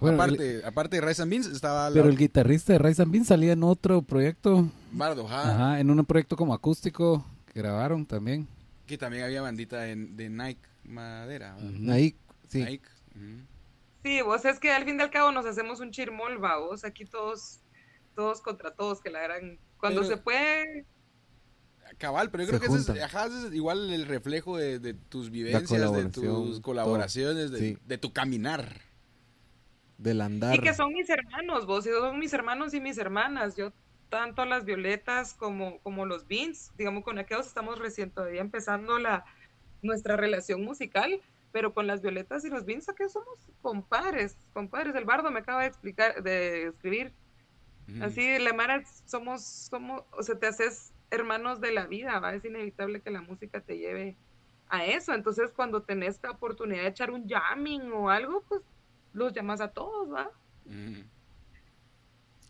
Bueno, aparte, aparte de Rice and Beans, estaba la Pero el guitarrista de Rise and Beans salía en otro proyecto. Bardo, ajá, Ajá, en un proyecto como acústico que grabaron también. que también había bandita en- de Nike Madera. ¿verdad? Ujú. Ahí, sí. Nike. ujú. Sí, vos es que al fin y al cabo nos hacemos un chirmol, va, vos aquí todos, todos contra todos, que la gran, cuando Pero- se puede, Cabal, pero yo Se creo que ese es, ajá, ese es igual el reflejo de, de tus vivencias, de tus colaboraciones, de, Sí. de tu caminar. Del andar. Y que son mis hermanos, vos, son mis hermanos y mis hermanas. Yo, tanto las violetas como, como los beans, digamos, con aquellos estamos recién todavía empezando la, nuestra relación musical, pero con las violetas y los beans, aquellos somos compadres, compadres. El bardo me acaba de explicar, de escribir. Ujú. Así, la Mara, somos, somos, o sea, te haces hermanos de la vida, ¿va? Es inevitable que la música te lleve a eso. Entonces, cuando tenés la oportunidad de echar un jamming o algo, pues los llamas a todos, ¿va?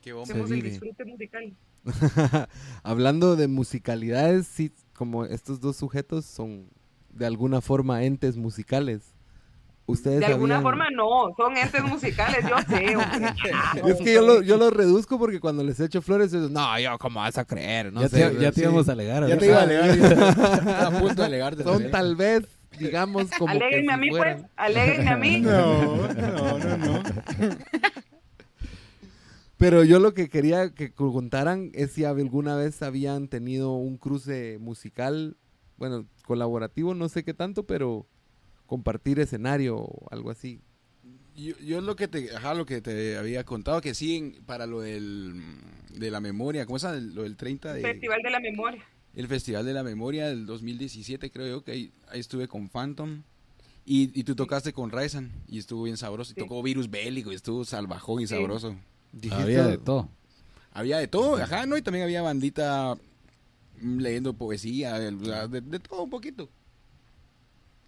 Qué bomba. Hacemos el disfrute musical. Hablando de musicalidades, sí, como estos dos sujetos son de alguna forma entes musicales. Ustedes De alguna habían- forma no, son entes musicales, yo sé, hombre. Es que yo lo, yo lo reduzco porque cuando les echo flores, no, yo, ¿cómo vas a creer? No ya sé, te, ya te sí. íbamos a alegar. Ya te iba a alegar. yo estaba a punto de alegarte. Son también. tal vez, digamos, como que si a mí, fueran. pues, aléguenme a mí. No, no, no, no. Pero yo lo que quería que contaran es si alguna vez habían tenido un cruce musical, bueno, colaborativo, no sé qué tanto, pero compartir escenario o algo así. Yo, yo lo que te, ajá, lo que te había contado, que sí, en- para lo del, de la memoria, ¿cómo es lo del 30 de... Festival de la Memoria. El Festival de la Memoria del 2017, creo yo, que ahí, ahí estuve con Phantom. Y, y tú tocaste con Ryzen y estuvo bien sabroso. Y Sí. tocó Virus Bélico y estuvo salvajón y Sí. sabroso. Dijiste- Había de todo. Había de todo, ajá, ¿no? Y también había bandita mm, leyendo poesía, de, de- de todo un poquito.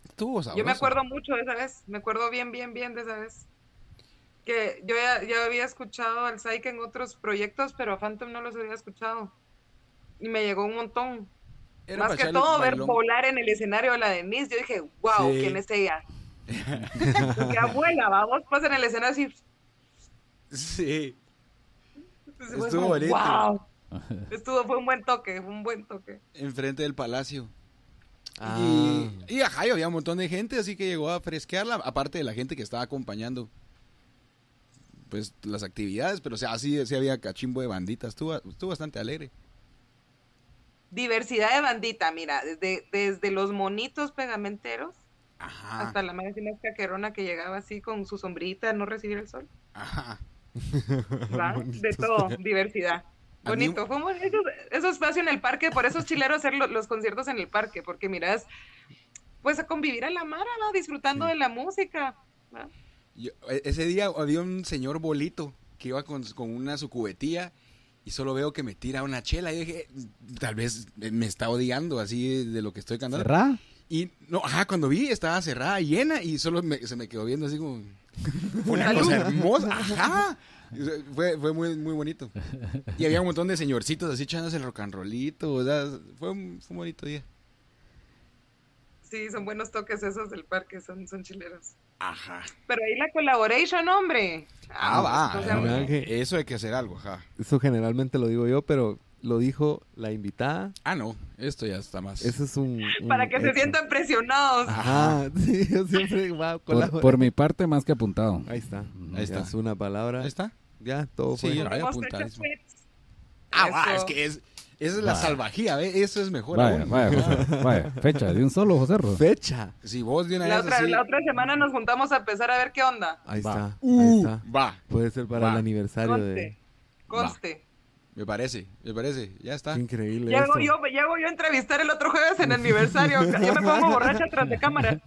Estuvo sabroso. Yo me acuerdo mucho de esa vez, me acuerdo bien, bien, bien de esa vez. Que yo ya, ya había escuchado al Psyche en otros proyectos, pero a Phantom no los había escuchado. Y me llegó un montón. Era Más que todo, ver volar en el escenario a la Denise. Yo dije, wow, Sí. ¿quién es ella? Porque abuela, vamos, pues en el escenario así. Sí. Entonces Estuvo bonito. wow. Estuvo, fue un buen toque, fue un buen toque. Enfrente del palacio. Ah. Y, y ajá, y había un montón de gente, así que llegó a fresquearla, aparte de la gente que estaba acompañando pues las actividades, pero o sea, así, sí había cachimbo de banditas, estuvo, estuvo bastante alegre. Diversidad de bandita, mira, desde, desde los monitos pegamenteros Ajá. hasta la más caquerona que llegaba así con su sombrita a no recibir el sol. Ajá. De todo, diversidad. Mí- Bonito. Fue un buen- eso, eso espacio en el parque, por eso es chilero hacer lo- los conciertos en el parque, porque miras, pues a convivir a la mara, ¿va? disfrutando de la música. Yo- e- ese día había un señor bolito que iba con, con una su cubetía y solo veo que me tira una chela y dije, tal vez me está odiando así de lo que estoy cantando. ¿Cerrá? Y no, ajá, cuando vi estaba cerrada, llena y solo me- se me quedó viendo así como fue una cosa hermosa, ajá. Fue, fue muy, muy bonito. Y había un montón de señorcitos así echándose el rock and rollito, o sea, fue un, fue un bonito día. Sí, son buenos toques esos del parque, son, son chileros. Ajá. Pero ahí la collaboration, hombre. Ah, va. o sea, Mira que- Eso hay que hacer algo, ajá. Eso generalmente lo digo yo, pero lo dijo la invitada. Ah, no, esto ya está más. Eso es un. un para que se sientan presionados. Ajá, sí, yo siempre va a Por, por mi parte, más que apuntado. Ahí está. Ahí está. Es una palabra. Ahí está. Ya, todo Sí, fue. hecho tweets. Ah, va, es que es, esa es la salvajía, ¿ve? Eso es mejor. Vaya, aún. vaya, José, vaya. Fecha de un solo, José Ro. Fecha. Si vos de una La vez otra, así- la otra semana nos juntamos a empezar a ver qué onda. Ahí Va. está. Ahí Uh, está. va, Puede ser para Va. el aniversario Conste. de. Conste. Me parece, me parece, ya está. Increíble. Llego yo, llego yo a entrevistar el otro jueves en aniversario. Yo me pongo borracha tras de cámara.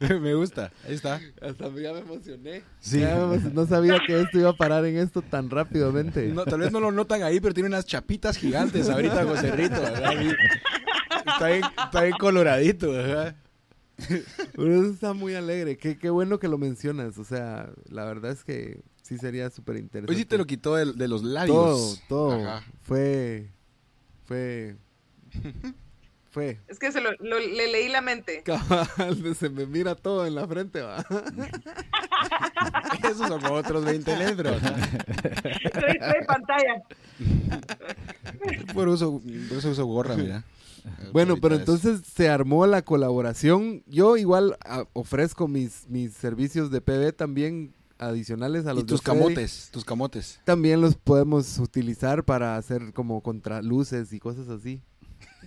me gusta, ahí está. Hasta ya me emocioné. Sí. Ya me emo- no sabía que esto iba a parar en esto tan rápidamente. No, tal vez no lo notan ahí, pero tiene unas chapitas gigantes ahorita José. Está bien, está bien coloradito, ¿verdad? Pero eso está muy alegre. Qué, qué bueno que lo mencionas. O sea, la verdad es que sí sería súper interesante. Hoy sí te lo quitó de, de los labios. Todo, todo. Ajá. Fue. Fue. Fue. Es que se lo, lo- le leí la mente. Cabal, se me mira todo en la frente, va. Esos son como otros 20 LEDs, pero Estoy, estoy en pantalla. por uso, por eso uso gorra, mira. Bueno, pero es- entonces se armó la colaboración. Yo igual ah, ofrezco mis, mis servicios de PB también adicionales a los Y tus de camotes, tus camotes. También los podemos utilizar para hacer como contraluces y cosas así.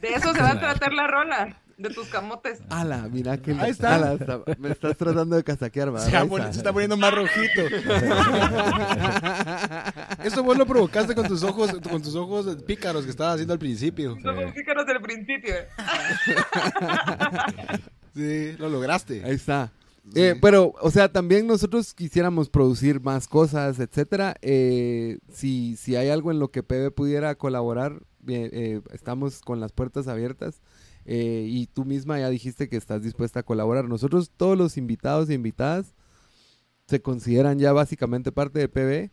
De eso se va a tratar la rola. De tus camotes. Ala, mira que Ahí está. ala, está- me estás tratando de casaquear, va. Se, está. se está poniendo más rojito. Esto vos lo provocaste con tus ojos, con tus ojos pícaros que estabas haciendo al principio. Somos pícaros del principio. Sí, lo lograste. Ahí está. Sí. Eh, pero, o sea, también nosotros quisiéramos producir más cosas, etcétera. Eh, si, si hay algo en lo que PB pudiera colaborar, eh, estamos con las puertas abiertas. Eh, y tú misma ya dijiste que estás dispuesta a colaborar. Nosotros, todos los invitados e invitadas, se consideran ya básicamente parte de PB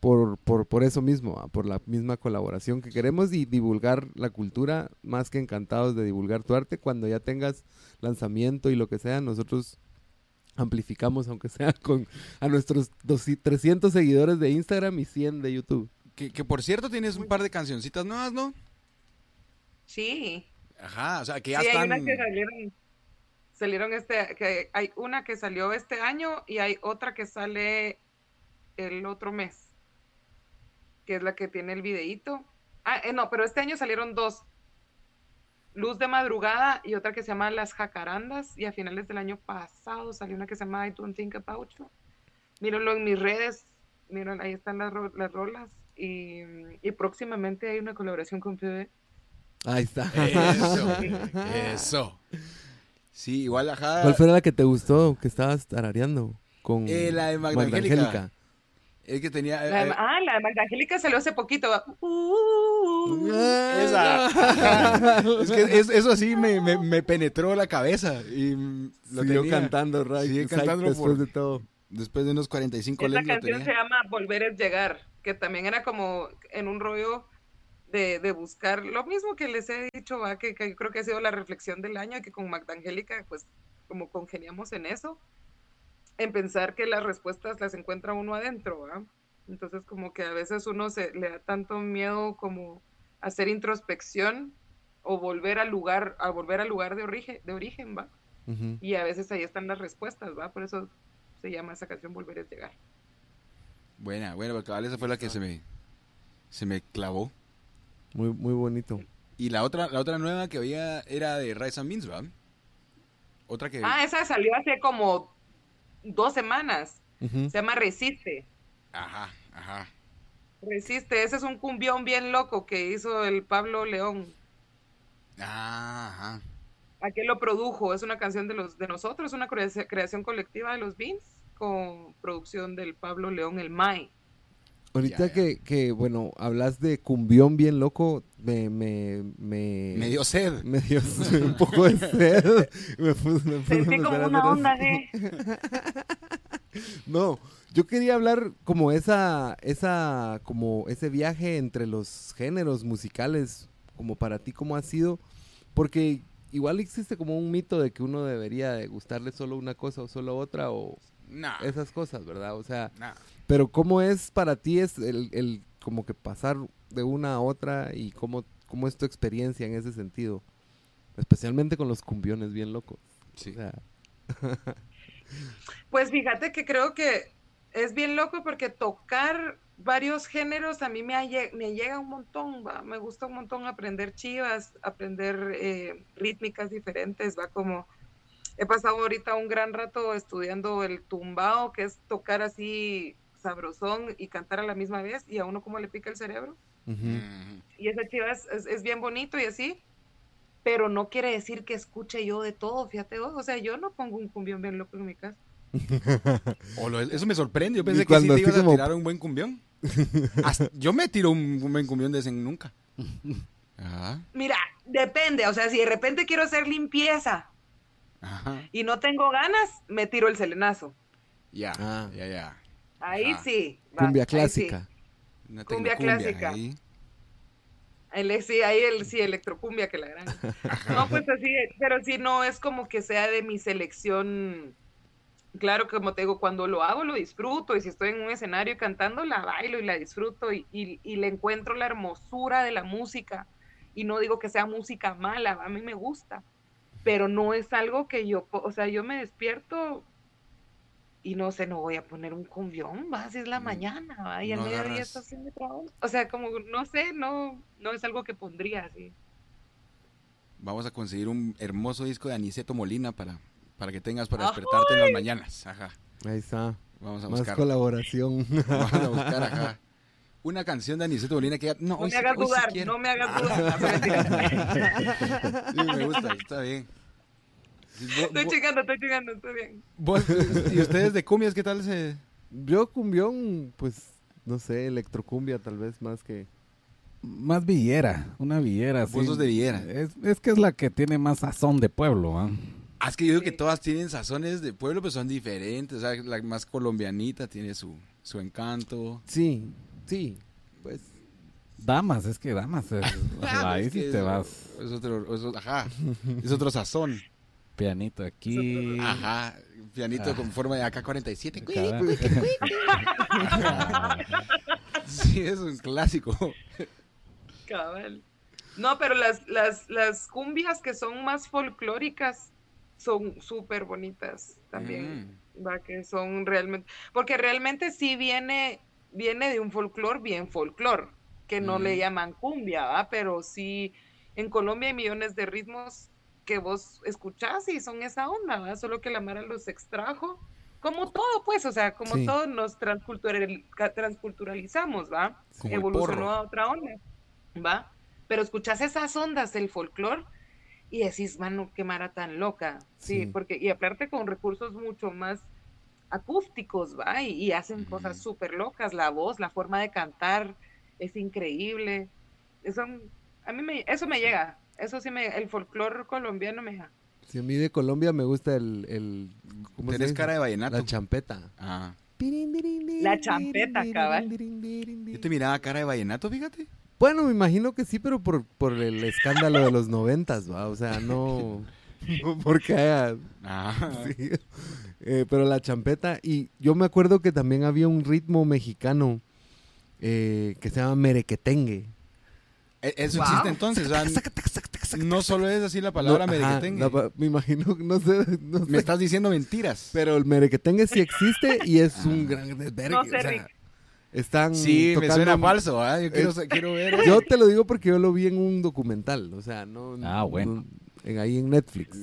por, por, por eso mismo, ah, por la misma colaboración que queremos y divulgar la cultura, más que encantados de divulgar tu arte. Cuando ya tengas lanzamiento y lo que sea, nosotros amplificamos, aunque sea con a nuestros 200 300 seguidores de Instagram y 100 de YouTube. Que, que por cierto tienes un par de cancioncitas nuevas, ¿no? Sí. Ajá, o sea, que ya Sí, hay están. unas que salieron, salieron este, que hay una que salió este año y hay otra que sale el otro mes, que es la que tiene el videíto. Ah, eh, no, pero este año salieron dos. Luz de Madrugada y otra que se llama Las Jacarandas. Y a finales del año pasado salió una que se llama I Don't Think About You. Mírenlo en mis redes. Miren, ahí están las, ro- las rolas. Y, y próximamente hay una colaboración con Phoebe. Ahí está. Eso, eso. Sí, igual, ajá. ¿Cuál fue la que te gustó que estabas tarareando? Con Eh, la de Magda Magda Angélica. Es que tenía... La eh, ah, la de Magda Angélica salió hace poquito. va. Uh, Esa. es que es- eso así me, me, me penetró la cabeza. Y lo Siguió tenía. cantando, Exacto, cantándolo después por- de todo. Después de unos 45 Esa lentes lo canción se llama Volver es llegar, que también era como en un rollo de, de buscar lo mismo que les he dicho, ¿va? Que, que yo creo que ha sido la reflexión del año, que con Magda Angélica, pues como congeniamos en eso, en pensar que las respuestas las encuentra uno adentro, ¿va? Entonces como que a veces uno se le da tanto miedo como hacer introspección o volver al lugar, a volver al lugar de origen, de origen, ¿va? Y a veces ahí están las respuestas, ¿va? Por eso se llama esa canción Volver es llegar. Buena, buena, porque cabal, esa fue la que se me, se me clavó. Muy, muy bonito. Y la otra, la otra nueva que había era de Rice and Beans, ¿verdad? Otra que... Ah, esa salió hace como dos semanas. Se llama Resiste. Ajá, ajá. Resiste. Ese es un cumbión bien loco que hizo el Pablo León. Ah, ajá. ¿A qué lo produjo? Es una canción de los de nosotros, una crea- creación colectiva de los Beans con producción del Pablo León, el Mai. Ahorita Ya, ya. Que, que, bueno, hablas de cumbión bien loco, me... Me, me, Me dio sed. me dio un poco de sed. Me puse- me puse como una onda de... No, yo quería hablar como esa, esa, como ese viaje entre los géneros musicales, como para ti, ¿cómo ha sido? Porque igual existe como un mito de que uno debería de gustarle solo una cosa o solo otra o Nah, esas cosas, ¿verdad? O sea, nah. pero ¿cómo es para ti es el, el como que pasar de una a otra y cómo, cómo es tu experiencia en ese sentido? Especialmente con los cumbiones bien locos. Sí. O sea, Pues fíjate que creo que es bien loco porque tocar varios géneros a mí me, alle- me llega un montón, ¿va? me gusta un montón aprender chivas, aprender eh, rítmicas diferentes, va como he pasado ahorita un gran rato estudiando el tumbao, que es tocar así sabrosón y cantar a la misma vez y a uno como le pica el cerebro. ujú. Mm, Y esa chiva es, es- es bien bonito y así, pero no quiere decir que escuche yo de todo, fíjate vos, o sea, yo no pongo un cumbión bien loco en mi casa. o lo- eso me sorprende. Yo pensé que sí cuando te ibas así a como- tirar un buen cumbión. Hasta- yo me tiro un, un buen cumbión de ese nunca. Ajá, Mira, depende, o sea, si de repente quiero hacer limpieza ajá. y no tengo ganas, me tiro el selenazo. Ya, Ah. ya, ya. Ahí Ajá. sí. va, Cumbia ahí sí. clásica. Cumbia clásica. ahí. El, sí, ahí el sí, electrocumbia que la gran. No, pues así, pero sí, no es como que sea de mi selección. Claro, como te digo, cuando lo hago lo disfruto y si estoy en un escenario cantando, la bailo y la disfruto y, y, y le encuentro la hermosura de la música. Y no digo que sea música mala, a mí me gusta, pero no es algo que yo, o sea, yo me despierto y no sé, no voy a poner un cumbión, va, si es la Mm, mañana, va, y al no mediodía agarras. está haciendo trabajo. O sea, como, no sé, no, no es algo que pondría así. Vamos a conseguir un hermoso disco de Aniceto Molina para, para que tengas para despertarte en las mañanas. Ajá. Ahí está. Vamos a Más buscar. colaboración. Vamos a buscar, ajá. Una canción de Aniceto Molina que ya. No, No hoy me hagas dudar, no me hagas dudar. Mentira. Sí, me gusta, está bien. Estoy chingando, estoy chingando, estoy bien. vos- ¿Y ustedes de cumbias qué tal se.? Yo cumbión, pues, no sé, electrocumbia tal vez más que... Más villera, una villera. Vos sí. sos de villera. Es, es que es la que tiene más sazón de pueblo, ¿ah? Ah, es que yo digo que todas tienen sazones de pueblo, pero son diferentes. O sea, la más colombianita tiene su, su encanto. Sí, sí, pues... Damas, es que damas. es- ahí Es sí que te es- vas Es otro, es otro- ajá, es otro sazón. pianito aquí. Ajá, pianito Ah. con forma de AK-47. Cada- Sí, es un clásico. Cabal. No, pero las, las, las cumbias que son más folclóricas son súper bonitas también. Va, que son realmente. Porque realmente sí viene, viene de un folclor bien folclor, que no le llaman cumbia, ¿va? Pero sí en Colombia hay millones de ritmos que vos escuchás y son esa onda, ¿verdad? Solo que la Mara los extrajo. Como todo, pues, o sea, como Sí. todos nos transcultural- transculturalizamos, ¿va? Como Evolucionó a otra onda, ¿va? Pero escuchás esas ondas del folclore y decís, mano, qué Mara tan loca, sí, Sí. porque, y aparte con recursos mucho más acústicos, ¿va? Y, y hacen cosas súper locas, la voz, la forma de cantar es increíble. Eso, a mí me, eso me llega, eso sí me, el folclore colombiano me llega. Si a mí de Colombia me gusta el... el ¿cómo se Tenés dice? cara de vallenato. La champeta. Ah. La champeta, cabal. Yo te miraba cara de vallenato, fíjate. Bueno, me imagino que sí, pero por, por el escándalo de los noventas, ¿va? O sea, no... porque haya... Ah. sí. Eh, pero la champeta, y yo me acuerdo que también había un ritmo mexicano eh, que se llama merequetengue. E- Eso Wow. existe entonces. o sea, no solo es así la palabra No, ajá, merequetengue. la me imagino, no sé, no sé. Me estás diciendo mentiras. Pero el merequetengue sí existe y es Ah. un gran desvergue. No sé, o sea, Rick. están Sí, me tocando- suena falso. ¿ah? Yo quiero, Es- quiero ver. Yo te lo digo porque yo lo vi en un documental, o sea, no... Ah, bueno. No- en, ahí en Netflix.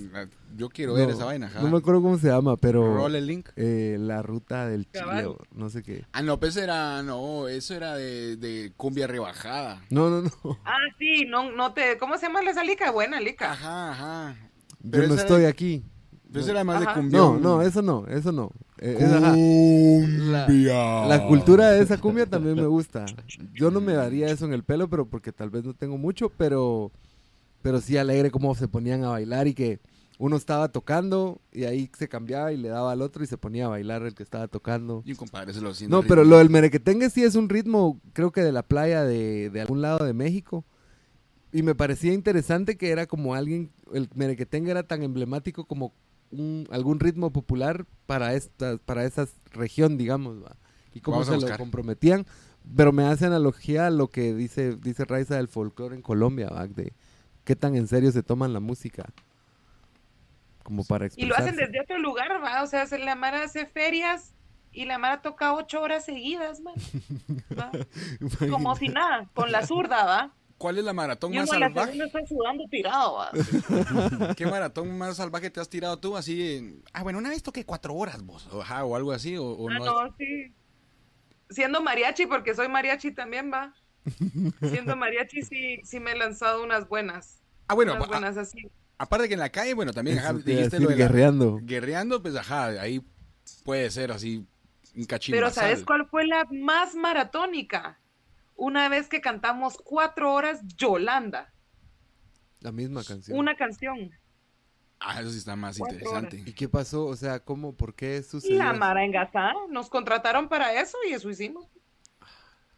Yo quiero ver No, esa vaina. ajá. No me acuerdo cómo se llama, pero... Roll el link. eh, la ruta del Cabal. Chile, o no sé qué. Ah, no, pues era. No, eso era de, de cumbia rebajada. No, no, no. Ah, sí, no, no te, ¿cómo se llama esa lica? Buena lica. Ajá, ajá. Yo Pero no esa estoy era- aquí. Pero eso era más de cumbia. No, no, eso no, eso no. Eh. La, la cultura de esa cumbia también me gusta. Yo no me daría eso en el pelo, pero porque tal vez no tengo mucho, pero, pero sí alegre cómo se ponían a bailar y que uno estaba tocando y ahí se cambiaba y le daba al otro y se ponía a bailar el que estaba tocando. Y un compadre se lo haciendo. No, pero lo del merequetengue sí es un ritmo, creo que de la playa de, de algún lado de México. Y me parecía interesante que era como alguien, el merequetengue era tan emblemático como un- algún ritmo popular para esta, para esa región, digamos, ¿va? y cómo se lo comprometían. Pero me hace analogía a lo que dice, dice Raiza del folclore en Colombia, ¿va? de qué tan en serio se toman la música. Como para Y lo hacen expresarse. desde otro lugar, ¿va? O sea, se- la Mara hace ferias y la Mara toca ocho horas seguidas, man. ¿va? Como si nada, con la zurda, ¿va? ¿Cuál es la maratón Y más salvaje? segunda está sudando tirado, ¿va? ¿Qué maratón más salvaje te has tirado tú? Así, en- ah, bueno, una vez toqué cuatro horas vos, o, ajá, o algo así, o, o Ah, no. no, sí. Siendo mariachi, porque soy mariachi también, ¿va? Siendo mariachi, sí, sí me he lanzado unas buenas. Ah, bueno, unas a- buenas así. aparte que en la calle, bueno, también, ajá, dijiste lo de la- guerreando. guerreando, pues, ajá, ahí puede ser así un cachín Pero basal. ¿sabes cuál fue la más maratónica? Una vez que cantamos cuatro horas Yolanda, La misma canción. una canción. Ah, eso sí está más interesante. ¿Y qué pasó? O sea, ¿cómo? ¿Por qué sucedió? La? Mara engasada, nos contrataron para eso y eso hicimos.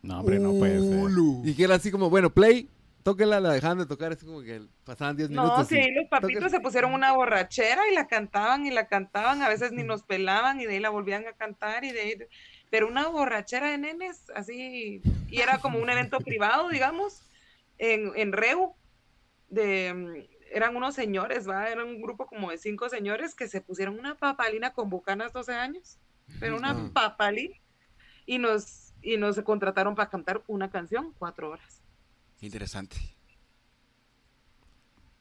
No, hombre, no puede ser. Y que era así como, bueno, play, tóquela, la dejaban de tocar, así como que pasaban 10 minutos. No, y- sí, los papitos tóquela. se pusieron una borrachera y la cantaban y la cantaban, a veces ni nos pelaban y de ahí la volvían a cantar y de ahí, pero una borrachera de nenes, así, y era como un evento privado, digamos, en, en Reu, de, eran unos señores, ¿va? Era un grupo como de cinco señores que se pusieron una papalina con bucanas 12 años, pero una Ah. papalina, y nos, y nos contrataron para cantar una canción, cuatro horas. Interesante.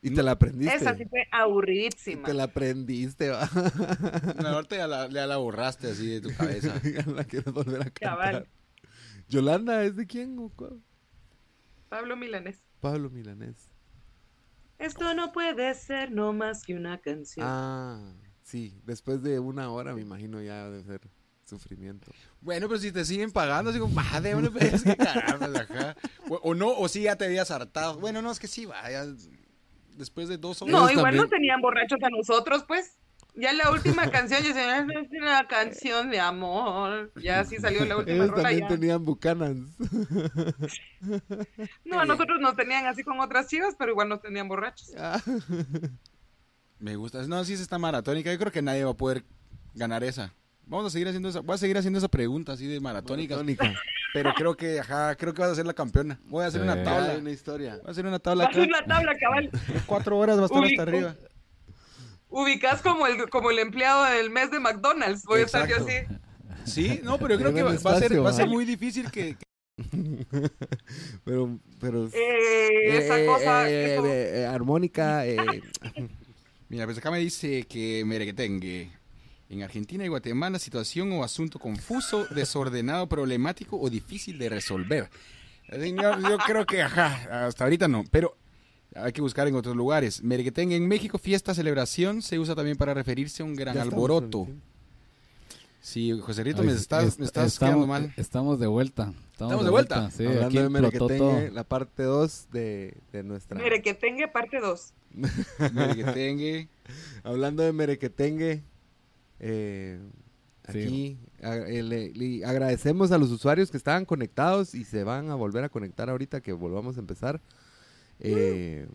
Y te la aprendiste. Esa sí fue Y aburridísima. te la aprendiste, va. No, ahorita ya la, ya la borraste así de tu cabeza. La quieres volver a cantar. Cabal. ¿Yolanda es de quién? o cuál? Pablo Milanés. Pablo Milanés. Esto no puede ser no más que una canción. Ah, sí. Después de una hora, me imagino ya debe ser sufrimiento. Bueno, pero si te siguen pagando, así como, ah, de una vez que carambas, ajá. O, o no, o sí ya te habías hartado. Bueno, no, es que sí, vaya. Después de dos horas. no, igual también- nos tenían borrachos a nosotros, pues. Ya la última canción, yo decía, "Ah, es una canción de amor. Ya así salió la última Ellos rola. también ya. tenían bucanas. No, a nosotros nos tenían así con otras chivas, pero igual nos tenían borrachos. Ah. Me gusta. No, sí, es esta maratónica. Yo creo que nadie va a poder ganar esa. Vamos a seguir haciendo esa. Voy a seguir haciendo esa pregunta así de. Maratónica. Pero creo que, ajá, creo que vas a ser la campeona. Voy a hacer Sí. una tabla. una historia. Voy a hacer una tabla Va a ser la tabla, cabal. Cuatro horas va a estar hasta arriba. Ubicás como el, como el empleado del mes de McDonald's. Voy a estar yo así. Sí, no, pero yo creo que va, a ser, va a ser muy difícil que, pero, pero... Eh, esa eh, cosa, eh, eso- eh, eh, armónica, eh, Mira, pues acá me dice que merequetengue. En Argentina y Guatemala, situación o asunto confuso, desordenado, problemático o difícil de resolver. Señor, yo creo que, ajá, hasta ahorita no, pero hay que buscar en otros lugares. Merequetengue en México, fiesta, celebración, se usa también para referirse a un gran alboroto. Sí, José Rito, Ay, me estás, est- me estás estamos, quedando mal. Estamos de vuelta. ¿Estamos de vuelta? Sí, Hablando aquí de. Merequetengue, la parte 2 de, de nuestra... Mire, que tenga parte 2. Merequetengue. Hablando de Merequetengue, eh, Sí. aquí a- eh, le, le agradecemos a los usuarios que estaban conectados y se van a volver a conectar ahorita que volvamos a empezar. Eh,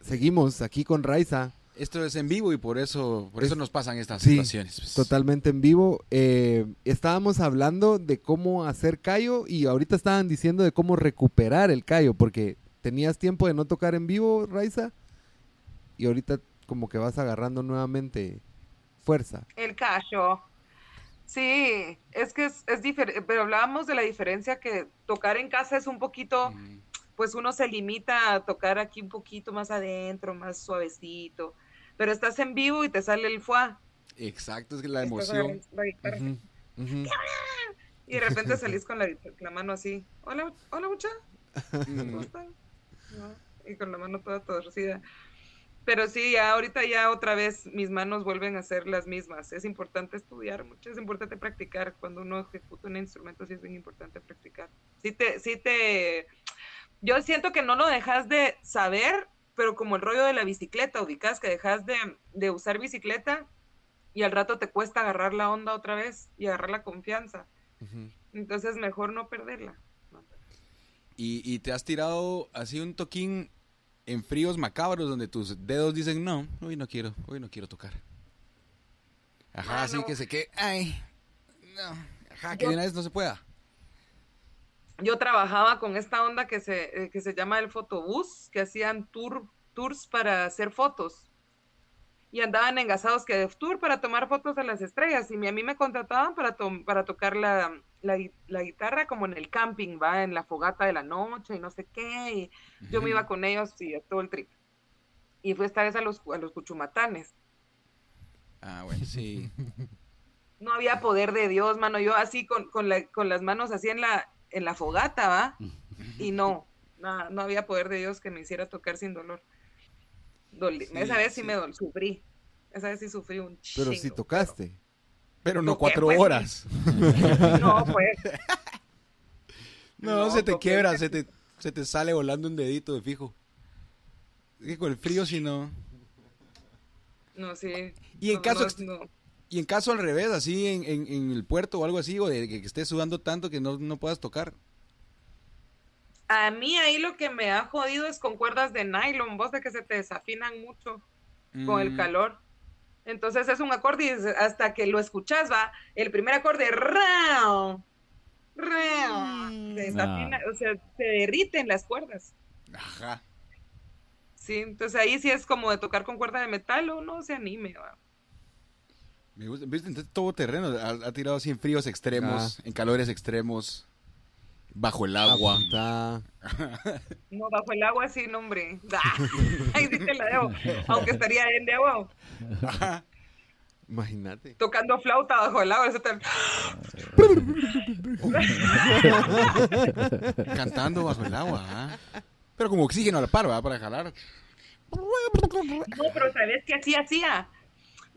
seguimos aquí con Raiza, Esto es en vivo y por eso, por eso Es- nos pasan estas sí, situaciones. pues. totalmente en vivo. Eh, estábamos hablando de cómo hacer callo y ahorita estaban diciendo de cómo recuperar el callo, porque tenías tiempo de no tocar en vivo, Raiza, y ahorita como que vas agarrando nuevamente fuerza. El callo. Sí, es que es, es diferente, pero hablábamos de la diferencia que tocar en casa es un poquito, pues uno se limita a tocar aquí un poquito más adentro, más suavecito, pero estás en vivo y te sale el fuá. Exacto, es que la emoción. la. Y de repente salís con la, la mano así, hola, hola mucha, ¿cómo están? No, Y con la mano toda torcida. Pero sí, ya ahorita ya otra vez mis manos vuelven a ser las mismas. Es importante estudiar mucho, es importante practicar. Cuando uno ejecuta un instrumento, sí es bien importante practicar. Sí te, sí te, yo siento que no lo dejas de saber, pero como el rollo de la bicicleta, ubicas que dejas de, de usar bicicleta y al rato te cuesta agarrar la onda otra vez y agarrar la confianza. Entonces mejor no perderla. Y, y te has tirado así un toquín en fríos macabros donde tus dedos dicen, no, hoy no quiero, hoy no quiero tocar. Ajá, así que se que, ay, no, ajá, que Yo- de una vez no se pueda. yo trabajaba con esta onda que se, eh, que se llama el fotobús, que hacían tour, tours para hacer fotos. Y andaban engasados que de tour para tomar fotos de las estrellas. Y a mí me contrataban para, to- para tocar la, la, la guitarra como en el camping, va, en la fogata de la noche y no sé qué. Y yo me iba con ellos y a todo el trip. Y fue esta vez a los, a los cuchumatanes. Ah, bueno, sí. No había poder de Dios, mano. Yo así con, con, la- con las manos así en la, en la fogata, ¿va? Y no, nada, no había poder de Dios que me hiciera tocar sin dolor. Doli- Sí, Esa vez sí, sí. me dol sufrí. Esa vez sí sufrí un Pero chingo. si tocaste. Pero no Toqué, cuatro pues. horas. No, pues. No, No, se te quiebra, se te, se te sale volando un dedito de fijo. Es que con el frío si no. No, sí. Y en No, caso no. Y en caso al revés, así en, en- en el puerto o algo así, o de que estés sudando tanto que no, no puedas tocar. A mí ahí lo que me ha jodido es con cuerdas de nylon, vos de que se te desafinan mucho con el Mm, calor. Entonces es un acorde y hasta que lo escuchas va, el primer acorde, rao, rao, se desafina, o sea, se derriten las cuerdas. Ajá. Sí, entonces ahí sí es como de tocar con cuerda de metal o no se anime, va. Me gusta, viste, entonces todo terreno, ha, ha tirado así en fríos extremos, en calores extremos, bajo el agua. Apunta. No, bajo el agua sí, no, hombre. Ah, ahí sí te la debo. Aunque estaría en de agua. Imagínate. Tocando flauta bajo el agua. Eso te- Cantando bajo el agua. ¿ah? Pero como oxígeno a la par, ¿va? Para jalar. No, pero ¿sabes qué así hacía?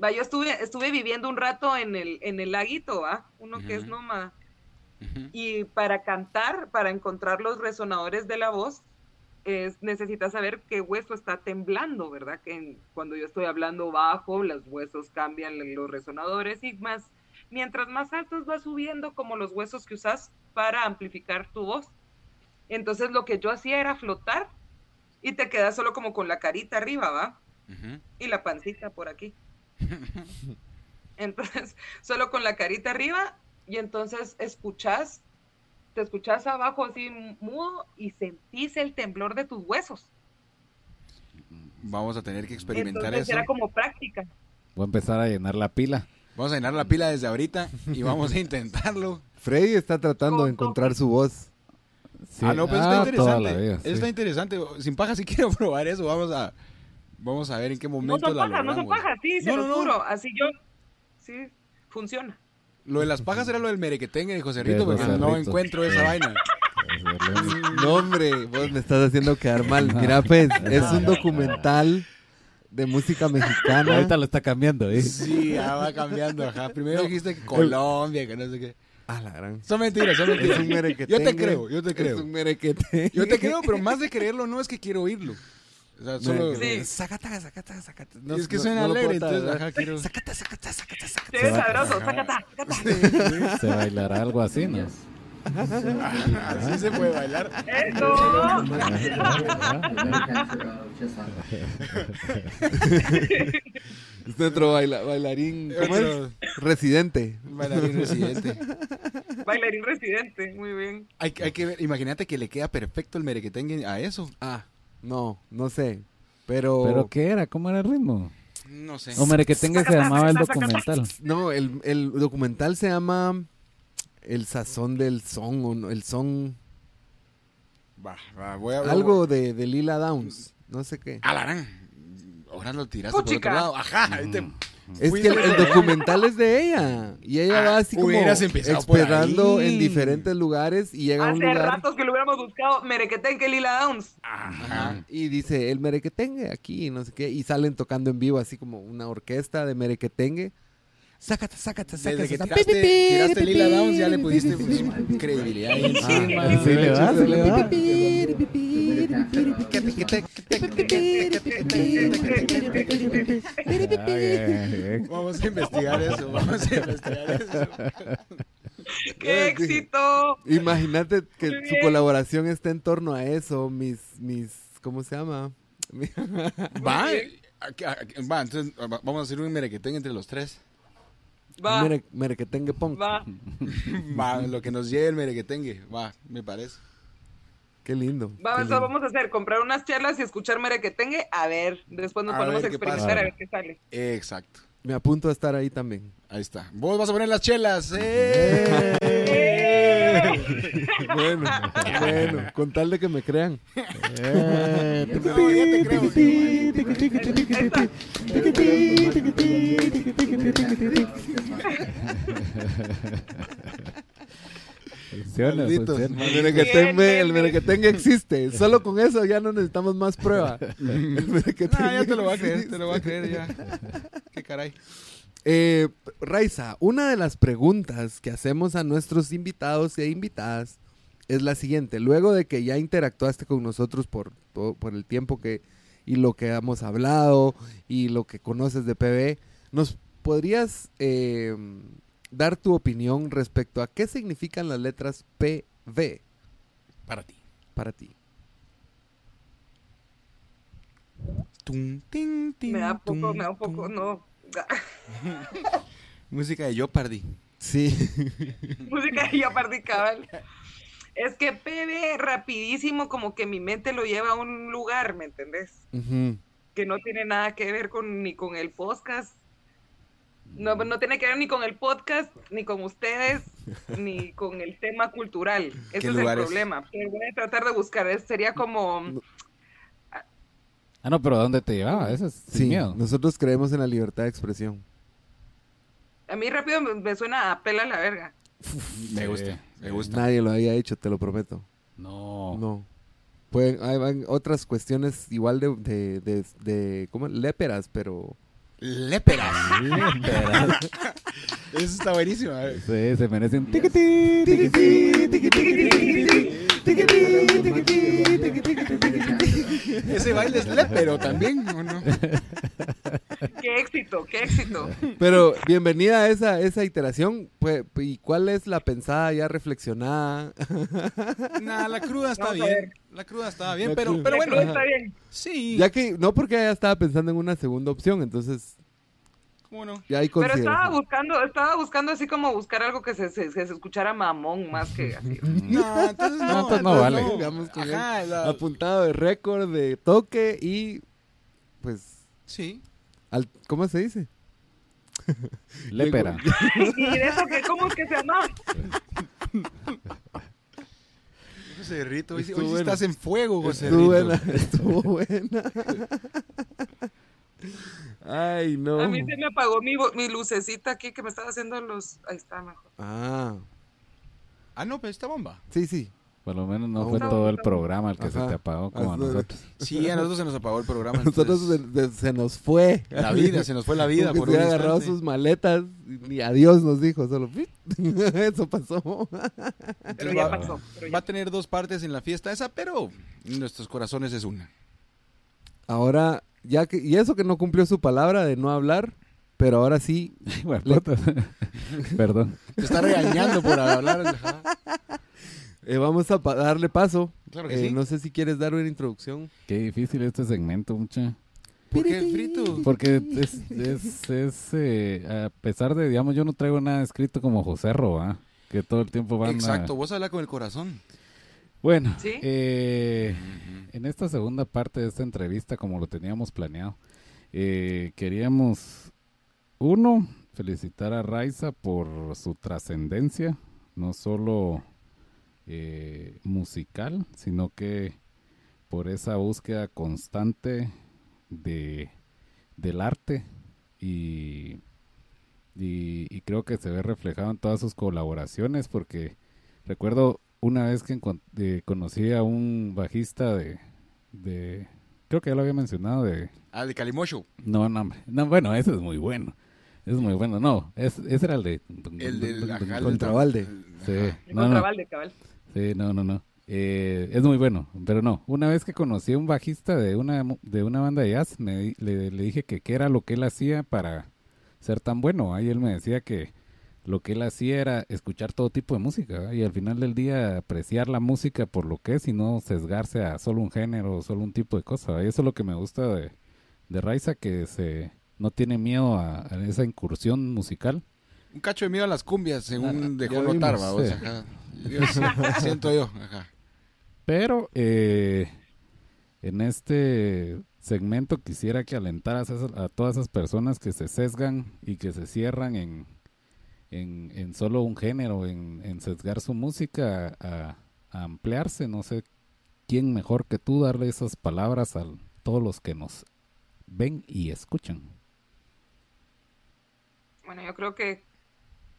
Va, yo estuve, estuve viviendo un rato en el, en el laguito, ¿va? Uno que es Ujú. Y para cantar, para encontrar los resonadores de la voz, es, necesitas saber qué hueso está temblando, ¿verdad? Que en- cuando yo estoy hablando bajo, los huesos cambian los resonadores y más, mientras más altos va subiendo como los huesos que usas para amplificar tu voz. Entonces lo que yo hacía era flotar y te quedas solo como con la carita arriba, ¿va? Y la pancita por aquí. Entonces, solo con la carita arriba y entonces escuchás, te escuchás abajo así mudo y sentís el temblor de tus huesos. Vamos a tener que experimentar entonces eso. era como práctica. Voy a empezar a llenar la pila. Vamos a llenar la pila desde ahorita y vamos a intentarlo. Freddy está tratando de Con encontrar su voz. Sí. Ah, no, pues Ah, está toda interesante. vida, sí. Está interesante. Sin paja, si quiero probar eso. Vamos a, vamos a ver en qué No momento son la pajas, no son pajas, sí, se No, no, no. juro. Así yo, sí, funciona. Lo de las pajas era lo del merequetengue de José Rito, porque José no Rito. encuentro esa vaina. No, hombre, vos me estás haciendo quedar mal. Mira, pues, es un documental de música mexicana. Ahorita lo está cambiando, ¿eh? Sí, ya va cambiando, ajá. Primero dijiste que Colombia, que no sé qué. Ah, la gran. Son mentiras, son Es mentiras. un merequetengue. Yo te creo, yo te Es creo. un merequetengue. Yo te creo, pero más de creerlo no es que quiero oírlo. O sea, solo... Sí. Sacata, sacata, sacata. Y es que no- suena no alegre, entonces, tardar. ajá, quiero... Sacata, sacata, sacata, sacata. Se ve sabroso, sácata, sácata. Se bailará algo así, ¿no? Así se puede bailar. Eso. Es nuestro baila- bailarín, ¿cómo es? Residente. Bailarín residente. Bailarín residente, muy bien. Hay, hay que ver, imagínate que le queda perfecto el merequetengue a eso. Ah, no, no sé. Pero, ¿Pero qué era? ¿Cómo era el ritmo? No sé. Hombre, que tenga se llamaba el documental. no, el, el documental se llama El sazón del son, o no, el son, Va, va, voy a... algo de, de Lila Downs, no sé qué. Alarán. Ahora lo tiraste por otro lado. Ajá. ahí te- Es que el, el documental es de ella. Y ella Ah, va así como esperando en diferentes lugares y llega a un Hace lugar ratos que lo hubiéramos buscado Merequetenque Lila Downs. Ajá. y dice el merequetengue aquí, no sé qué. Y salen tocando en vivo así como una orquesta de merequetengue. Sácate, sácate, Desde que sácate. tiraste, tiraste Lila Downs ya le pusiste pues, credibilidad ahí encima. Ah, Sí le va, sí le va. Vamos a investigar eso, vamos a investigar eso. ¡Qué éxito! Imagínate que su colaboración esté en torno a eso, mis, mis, ¿cómo se llama? Va, aquí- va, entonces va- vamos a hacer un merequetengue entre los tres. Va, Mere- merequetengue punk. va. Va, lo que nos lleve el merequetengue, va, me parece. Qué lindo. Va, qué eso lindo. vamos a hacer, comprar unas chelas y escuchar Merequetengue. A ver, después nos A ponemos a experimentar pasa. a ver qué sale. Exacto. Me apunto a estar ahí también. Ahí está. Vos vas a poner las chelas. ¡Eh! Bueno, bueno, con tal de que me crean. No, ya te creo. Funciona, Malditos. funciona. El merequetengue, Bien, el bien, merequetengue existe. Solo con eso ya no necesitamos más prueba. El merequetengue Ah, ya te lo voy a creer, te lo voy a creer ya. Qué caray. Eh, Raiza, una de las preguntas que hacemos a nuestros invitados e invitadas es la siguiente. Luego de que ya interactuaste con nosotros por, todo- por el tiempo que y lo que hemos hablado y lo que conoces de PB, ¿nos podrías eh, dar tu opinión respecto a qué significan las letras PV Para ti. para ti? Tum, tin, tin, Me da poco, tum, me da un poco, tum. no. Música de Jeopardy. Sí. Música y yo perdí cabal. Es que PB rapidísimo como que mi mente lo lleva a un lugar, ¿me entendés? Que no tiene nada que ver con ni con el podcast. No, no tiene que ver ni con el podcast, ni con ustedes, ni con el tema cultural. ¿Qué Ese es el problema. Pero voy a tratar de buscar. es- Sería como... Ah, no, pero ¿a dónde te llevaba? Eso es sin Sí, miedo. nosotros creemos en la libertad de expresión. A mí rápido me, me suena a pela la verga. Me gusta, me gusta. Nadie lo había hecho, te lo prometo. No. No. Pueden, hay, hay otras cuestiones igual de, de, de, de- ¿cómo? Léperas, pero... Léperas. Espera. Eso está buenísimo. a ver. Sí, se merece un tiquití, tiquití, tiquití, tiquití, Ese baile es lépero también, ¿o no? ¡Qué éxito, qué éxito! Pero bienvenida a esa, esa iteración. Pues, ¿Y cuál es la pensada ya reflexionada? Nah, la cruda está Vamos bien. La cruda estaba bien, La pero, cruda. pero La bueno. cruz está bien. Sí. ya que, no porque ya estaba pensando en una segunda opción, entonces ¿Cómo no? ya hay Pero estaba buscando, estaba buscando así como buscar algo que se, se, que se escuchara mamón más que así. No, entonces no. No, entonces no vale. Ajá, la- Apuntado de récord, de toque y pues... Sí. Al- ¿Cómo se dice? Lépera. ¿Y de eso que cómo es que se llama? José Rito, hoy, hoy buena. estás en fuego, José Estuvo Rito. buena, estuvo buena. Ay, no. A mí se me apagó mi, bo- mi lucecita aquí que me estaba haciendo los... Ahí está mejor. Ah, Ah, no, pero esta bomba. sí, sí. Por lo menos no No, fue no, todo el programa el que se te apagó como a nosotros. Sí, a nosotros se nos apagó el programa. A nosotros se, nos fue. La vida, se nos fue la vida Como por se había agarrado sus maletas y adiós nos dijo, solo eso pasó. Pero ya va, pasó. pero ya va a tener dos partes en la fiesta esa, pero en nuestros corazones es una. Ahora, ya que, y eso que no cumplió su palabra de no hablar, pero ahora sí, Bueno, Le- puta. Perdón. Te está regañando por hablar. Eh, vamos a pa- darle paso. Claro que Eh, sí. No sé si quieres dar una introducción. Qué difícil este segmento, mucha. ¿Por qué frito? Porque es, es, es eh, a pesar de, digamos, yo no traigo nada escrito como José Roa, que todo el tiempo van a- Exacto, vos habla con el corazón. Bueno, ¿Sí? eh, en esta segunda parte de esta entrevista, como lo teníamos planeado, eh, queríamos, uno, felicitar a Raiza por su trascendencia, no solo eh, musical, sino que por esa búsqueda constante de, del arte y, y, y creo que se ve reflejado en todas sus colaboraciones porque recuerdo una vez que eh, conocí a un bajista de, de creo que ya lo había mencionado de Ah, de Calimocho. no no no bueno ese es muy bueno es muy bueno no es, ese era el de El del Contrabalde. Sí. El No, no. contrabalde, cabal. Sí, no, no, no. Eh, es muy bueno, pero no. Una vez que conocí a un bajista de una, de una banda de jazz, me, le, le dije que qué era lo que él hacía para ser tan bueno. Ahí él me decía que lo que él hacía era escuchar todo tipo de música y al final del día apreciar la música por lo que es y no sesgarse a solo un género o solo un tipo de cosa. Y eso es lo que me gusta de, de Raiza, que se no tiene miedo a esa incursión musical. Un cacho de miedo a las cumbias, según Ah, dejó notar, o sí. sea, ajá. Siento yo, ajá. Pero eh, en este segmento quisiera que alentaras a, esas- a todas esas personas que se sesgan y que se cierran en, en, en solo un género, en, en sesgar su música a, a ampliarse. No sé quién mejor que tú darle esas palabras a todos los que nos ven y escuchan. Bueno, yo creo que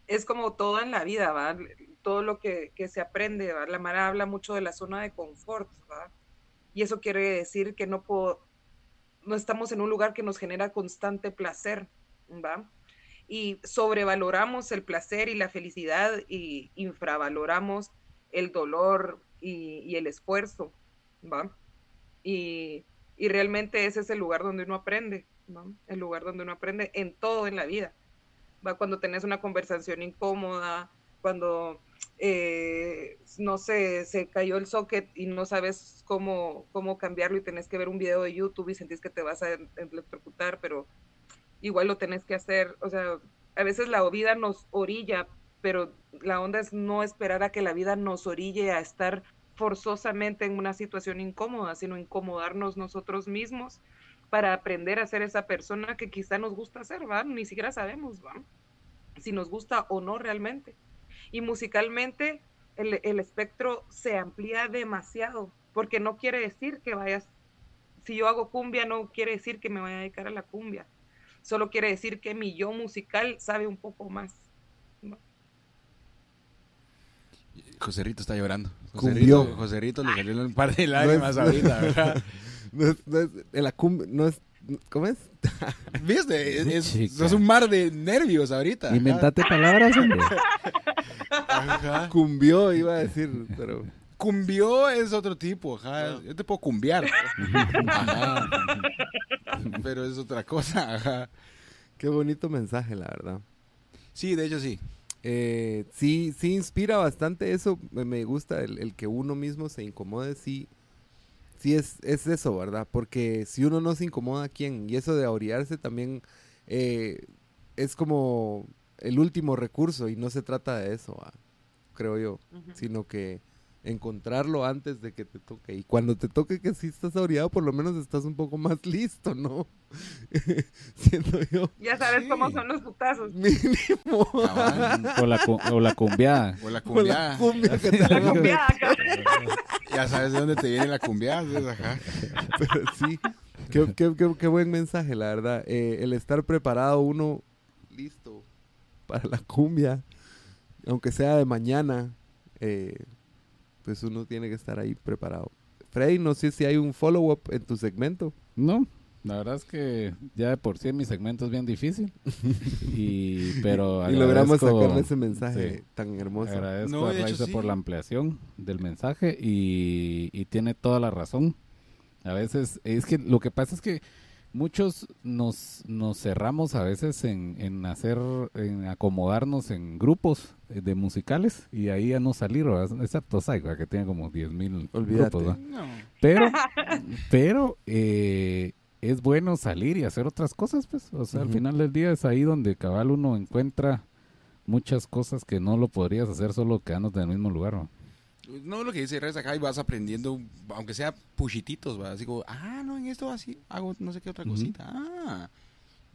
es como todo en la vida, ¿va? Todo lo que, que se aprende, ¿va? La Mara habla mucho de la zona de confort. Y eso quiere decir que no puedo, no estamos en un lugar que nos genera constante placer, ¿va? Y sobrevaloramos el placer y la felicidad y infravaloramos el dolor y, el esfuerzo, ¿va? Y, y realmente ese es el lugar donde uno aprende. El lugar donde uno aprende en todo en la vida va cuando tenés una conversación incómoda, cuando, eh, no sé, se cayó el socket y no sabes cómo, cómo cambiarlo y tenés que ver un video de YouTube y sentís que te vas a electrocutar, pero igual lo tenés que hacer. O sea, a veces la vida nos orilla, pero la onda es no esperar a que la vida nos orille a estar forzosamente en una situación incómoda, sino incomodarnos nosotros mismos para aprender a ser esa persona que quizá nos gusta ser, ¿va? Ni siquiera sabemos, ¿va? Si nos gusta o no realmente. Y musicalmente el, el espectro se amplía demasiado, porque no quiere decir que vayas, si yo hago cumbia, no quiere decir que me vaya a dedicar a la cumbia, solo quiere decir que mi yo musical sabe un poco más. ¿va? José Rito está llorando. José Cumbió. Rito, José Rito le salió un par de lágrimas ahorita, ¿verdad? No es, no es, en la cum- no es, ¿cómo es? ¿Viste? Es, es- un mar de nervios ahorita. ajá. Inventate palabras, hombre. Ajá. Cumbió, iba a decir, pero... Cumbió es otro tipo, ajá. Yo te puedo cumbiar. Ajá. Pero es otra cosa, ajá. Qué bonito mensaje, la verdad. Sí, de hecho sí. Eh, sí, sí inspira bastante eso. Me, me gusta el, el que uno mismo se incomode. Sí, sí es, es eso, ¿verdad? Porque si uno no se incomoda, ¿quién? Y eso de orillarse también eh, es como el último recurso y no se trata de eso, ¿va? creo yo. Sino que encontrarlo antes de que te toque. Y cuando te toque que sí estás orillado, por lo menos estás un poco más listo, ¿no? Siento yo. Ya sabes Sí. cómo son los putazos. Mínimo. O la, o la cumbiada. O la cumbiada. la cumbia que te La cumbiada. Ya sabes de dónde te viene la cumbia. entonces, ajá. Pero sí, qué, qué- qué- qué buen mensaje, la verdad. Eh, el estar preparado uno, listo para la cumbia, aunque sea de mañana, eh, pues uno tiene que estar ahí preparado. Freddy, no sé si hay un follow-up en tu segmento. No, la verdad es que ya de por sí mi segmento es bien difícil. y, pero y logramos sacarle ese mensaje sí. tan hermoso. Agradezco No, a de hecho, Raiza sí. por la ampliación del mensaje y, y tiene toda la razón. A veces, es que lo que pasa es que muchos nos, nos cerramos a veces en, en hacer, en acomodarnos en grupos de musicales y ahí a no salir, ¿verdad? excepto Saigo, que tiene como 10 mil grupos. ¿verdad? No. Pero, pero eh, es bueno salir y hacer otras cosas, pues. O sea, al final del día es ahí donde cabal uno encuentra muchas cosas que no lo podrías hacer solo quedándote en el mismo lugar. ¿no? No, lo que dice Reyes acá y vas aprendiendo, aunque sea puchititos, ¿va? Así como, ah, no, en esto así hago no sé qué otra cosita. Ah,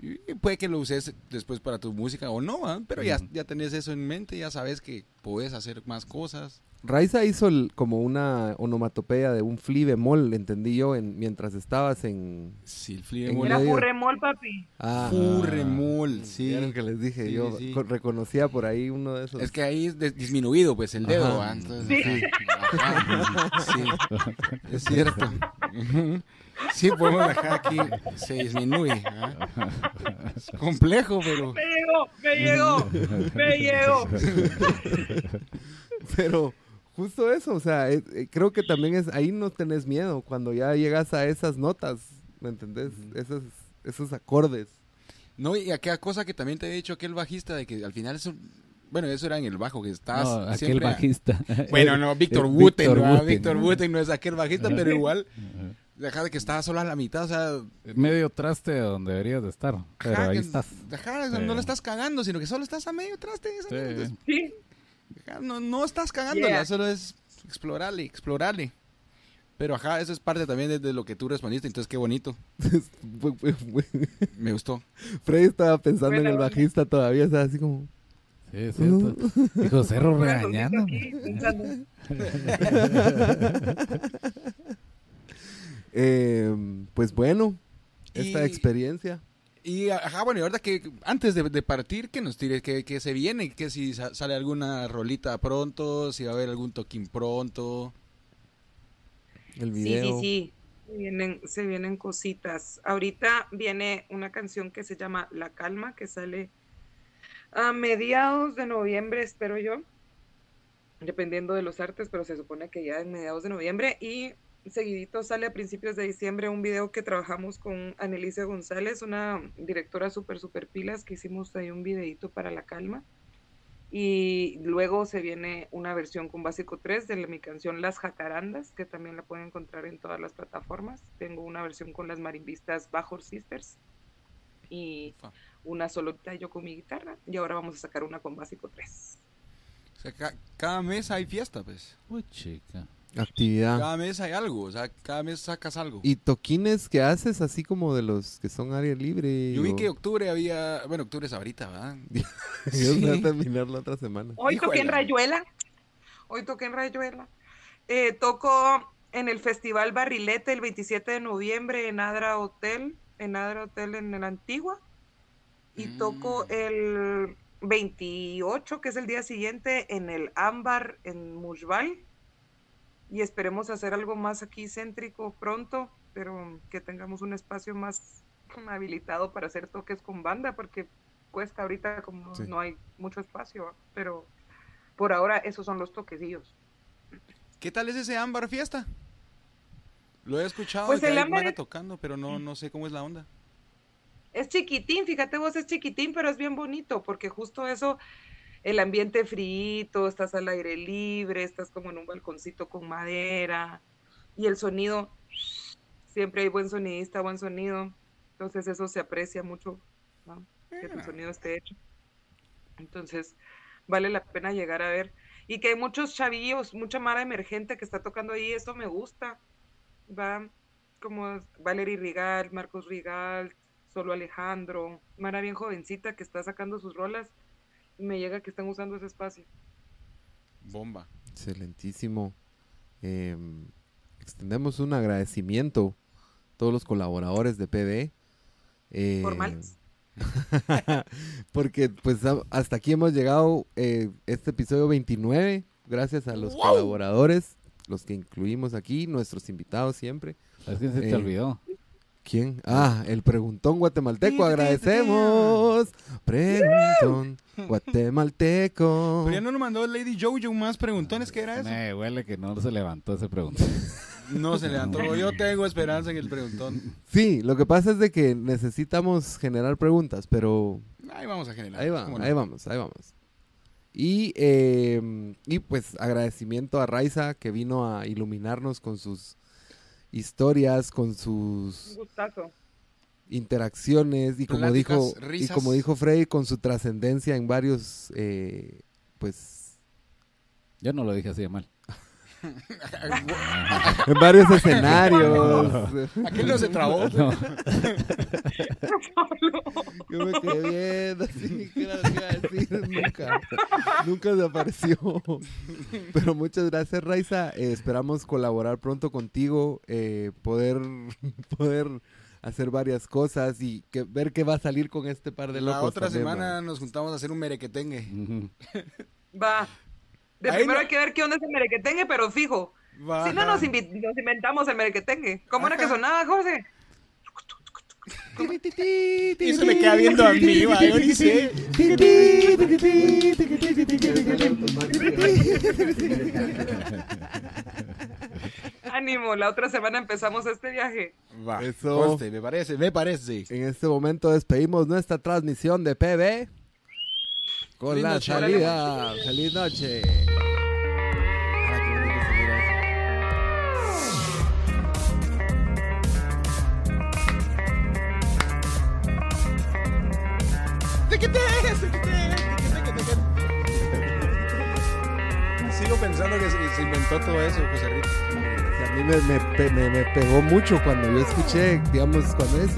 y puede que lo uses después para tu música o no, ¿va? pero ya, ya tenés eso en mente, ya sabes que puedes hacer más cosas. Raiza hizo el- como una onomatopeya de un fli bemol, entendí yo, en, mientras estabas en... Sí, el En fliemol. Era furremol, papi. Ah, Furremol, sí. vieron que les dije, Sí, yo sí, sí. co- reconocía por ahí uno de esos. Es que ahí es disminuido, pues, el dedo, Ajá. ¿va? Entonces, sí. Ajá. Sí, es cierto. Sí, podemos dejar aquí, se disminuye. ¿ah? Es complejo, pero... Me llegó, me llegó, me llegó. Pero justo eso, o sea, eh, eh, creo que también es, ahí no tenés miedo cuando ya llegas a esas notas, ¿me entendés? esos, esos acordes. No, y aquella cosa que también te había dicho aquel bajista de que al final eso... Bueno, eso era en el bajo, que estabas No, aquel siempre... bajista. Bueno, Eh, no, Víctor eh, Wooten, Víctor ¿no? Wooten. No es aquel bajista, pero igual. Deja de que estaba solo a la mitad, o sea... Medio traste donde deberías de estar, pero ajá, ahí que- estás. ajá, Sí. no le estás cagando, sino que solo estás a medio traste. esa Sí. Sí, ajá, no, no estás cagándola, Yeah. solo es explorarle, explorarle. Pero ajá, eso es parte también de, de lo que tú respondiste, entonces qué bonito, me gustó. Freddy estaba pensando en el bajista todavía, estaba así como... Sí, es cierto. Y José Ro regañando. Eh, pues bueno, esta Y- experiencia. Y ajá, bueno, y ahorita que antes de, de partir, que nos tire, que, que se viene, que si sa- sale alguna rolita pronto, si va a haber algún toquín pronto. El Sí, video. sí, sí. Se vienen, se vienen cositas. Ahorita viene una canción que se llama La Calma, que sale a mediados de noviembre, espero yo. Dependiendo de los artes, pero se supone que ya en mediados de noviembre. Y seguidito sale a principios de diciembre un video que trabajamos con Anelicia González, una directora súper, súper pilas, que hicimos ahí un videito para La Calma. Y luego se viene una versión con Básico 3 de la- mi canción Las Jacarandas, que también la pueden encontrar en todas las plataformas. Tengo una versión con las marimbistas Bajor Sisters y una solita yo con mi guitarra. Y ahora vamos a sacar una con Básico 3. O sea, ca- cada mes hay fiesta, pues. Uy, chica. Actividad. Cada mes hay algo, o sea, cada mes sacas algo. ¿Y toquines que haces así como de los que son área libre? Yo vi o- que octubre había, bueno, octubre es ahorita, ¿verdad? Yo voy a terminar la otra semana. Hoy toqué en. Rayuela. Hoy toqué en Rayuela. Eh, toco en el Festival Barrilete el 27 de noviembre en Adra Hotel, en Adra Hotel en el Antigua. Y Mm. toco el 28, que es el día siguiente, en el Ámbar en Mushbal. Y esperemos hacer algo más aquí céntrico pronto, pero que tengamos un espacio más habilitado para hacer toques con banda, porque cuesta ahorita como Sí. no hay mucho espacio, pero por ahora esos son los toquecillos. ¿Qué tal es ese ámbar fiesta? Lo he escuchado Pues el ámbar es- tocando, pero no, no sé cómo es la onda. Es chiquitín, fíjate vos, es chiquitín, pero es bien bonito, porque justo eso, el ambiente frito, estás al aire libre, estás como en un balconcito con madera, y el sonido, siempre hay buen sonidista, buen sonido, entonces eso se aprecia mucho, ¿no? que el Ah. sonido esté hecho. Entonces, vale la pena llegar a ver. Y que hay muchos chavillos, mucha mara emergente que está tocando ahí, eso me gusta. Va como Valerie Rigal, Marcos Rigal, solo Alejandro, Mara bien jovencita que está sacando sus rolas. Me llega que están usando ese espacio. Bomba. Excelentísimo. Eh, extendemos un agradecimiento a todos los colaboradores de PB. eh, Formales. porque pues hasta aquí hemos llegado eh, este episodio 29, gracias a los colaboradores, los que incluimos aquí, nuestros invitados siempre. ¿Sabes quién se te Eh, olvidó? ¿Quién? Ah, el preguntón guatemalteco, agradecemos. Preguntón guatemalteco. Pero ya no nos mandó Lady Jojo más preguntones. ¿Qué era eso? Me huele que no se levantó ese pregunta. No se levantó. Yo tengo esperanza en el preguntón. Sí, lo que pasa es de que necesitamos generar preguntas, pero Ahí vamos a generar. ahí, va, ahí vamos, ahí vamos. Y, eh, y pues agradecimiento a Raiza que vino a iluminarnos con sus historias, con Un sus gustazo. interacciones y como Pláticas, dijo y risas. como dijo Frey con su trascendencia en varios eh, pues Yo no lo dije así de mal. en varios escenarios. Aquel no se trabó. No. Yo me quedé viendo así, ¿qué era lo que iba a decir? Nunca, nunca se apareció. Pero muchas gracias, Raiza. Eh, esperamos colaborar pronto contigo, eh, poder, poder hacer varias cosas y que, ver qué va a salir con este par de locos. La otra también, semana man. nos juntamos a hacer un merequetengue. Ujú. Va. De Ahí primero no- hay que ver qué onda es el merequetengue, pero fijo. Si no, nos, invi- nos inventamos el merequetengue. ¿Cómo era que sonaba, José? Y se me queda viendo a mí, va, yo ni sé. Ánimo, la otra semana empezamos este viaje. Va, Eso. conste, me parece, me parece. En este momento despedimos nuestra transmisión de PB con Feliz la noche. salida. Feliz noche. Sigo pensando que se, se inventó todo eso, José Rito. A mí me, me me- me pegó mucho cuando yo escuché, digamos, cuando es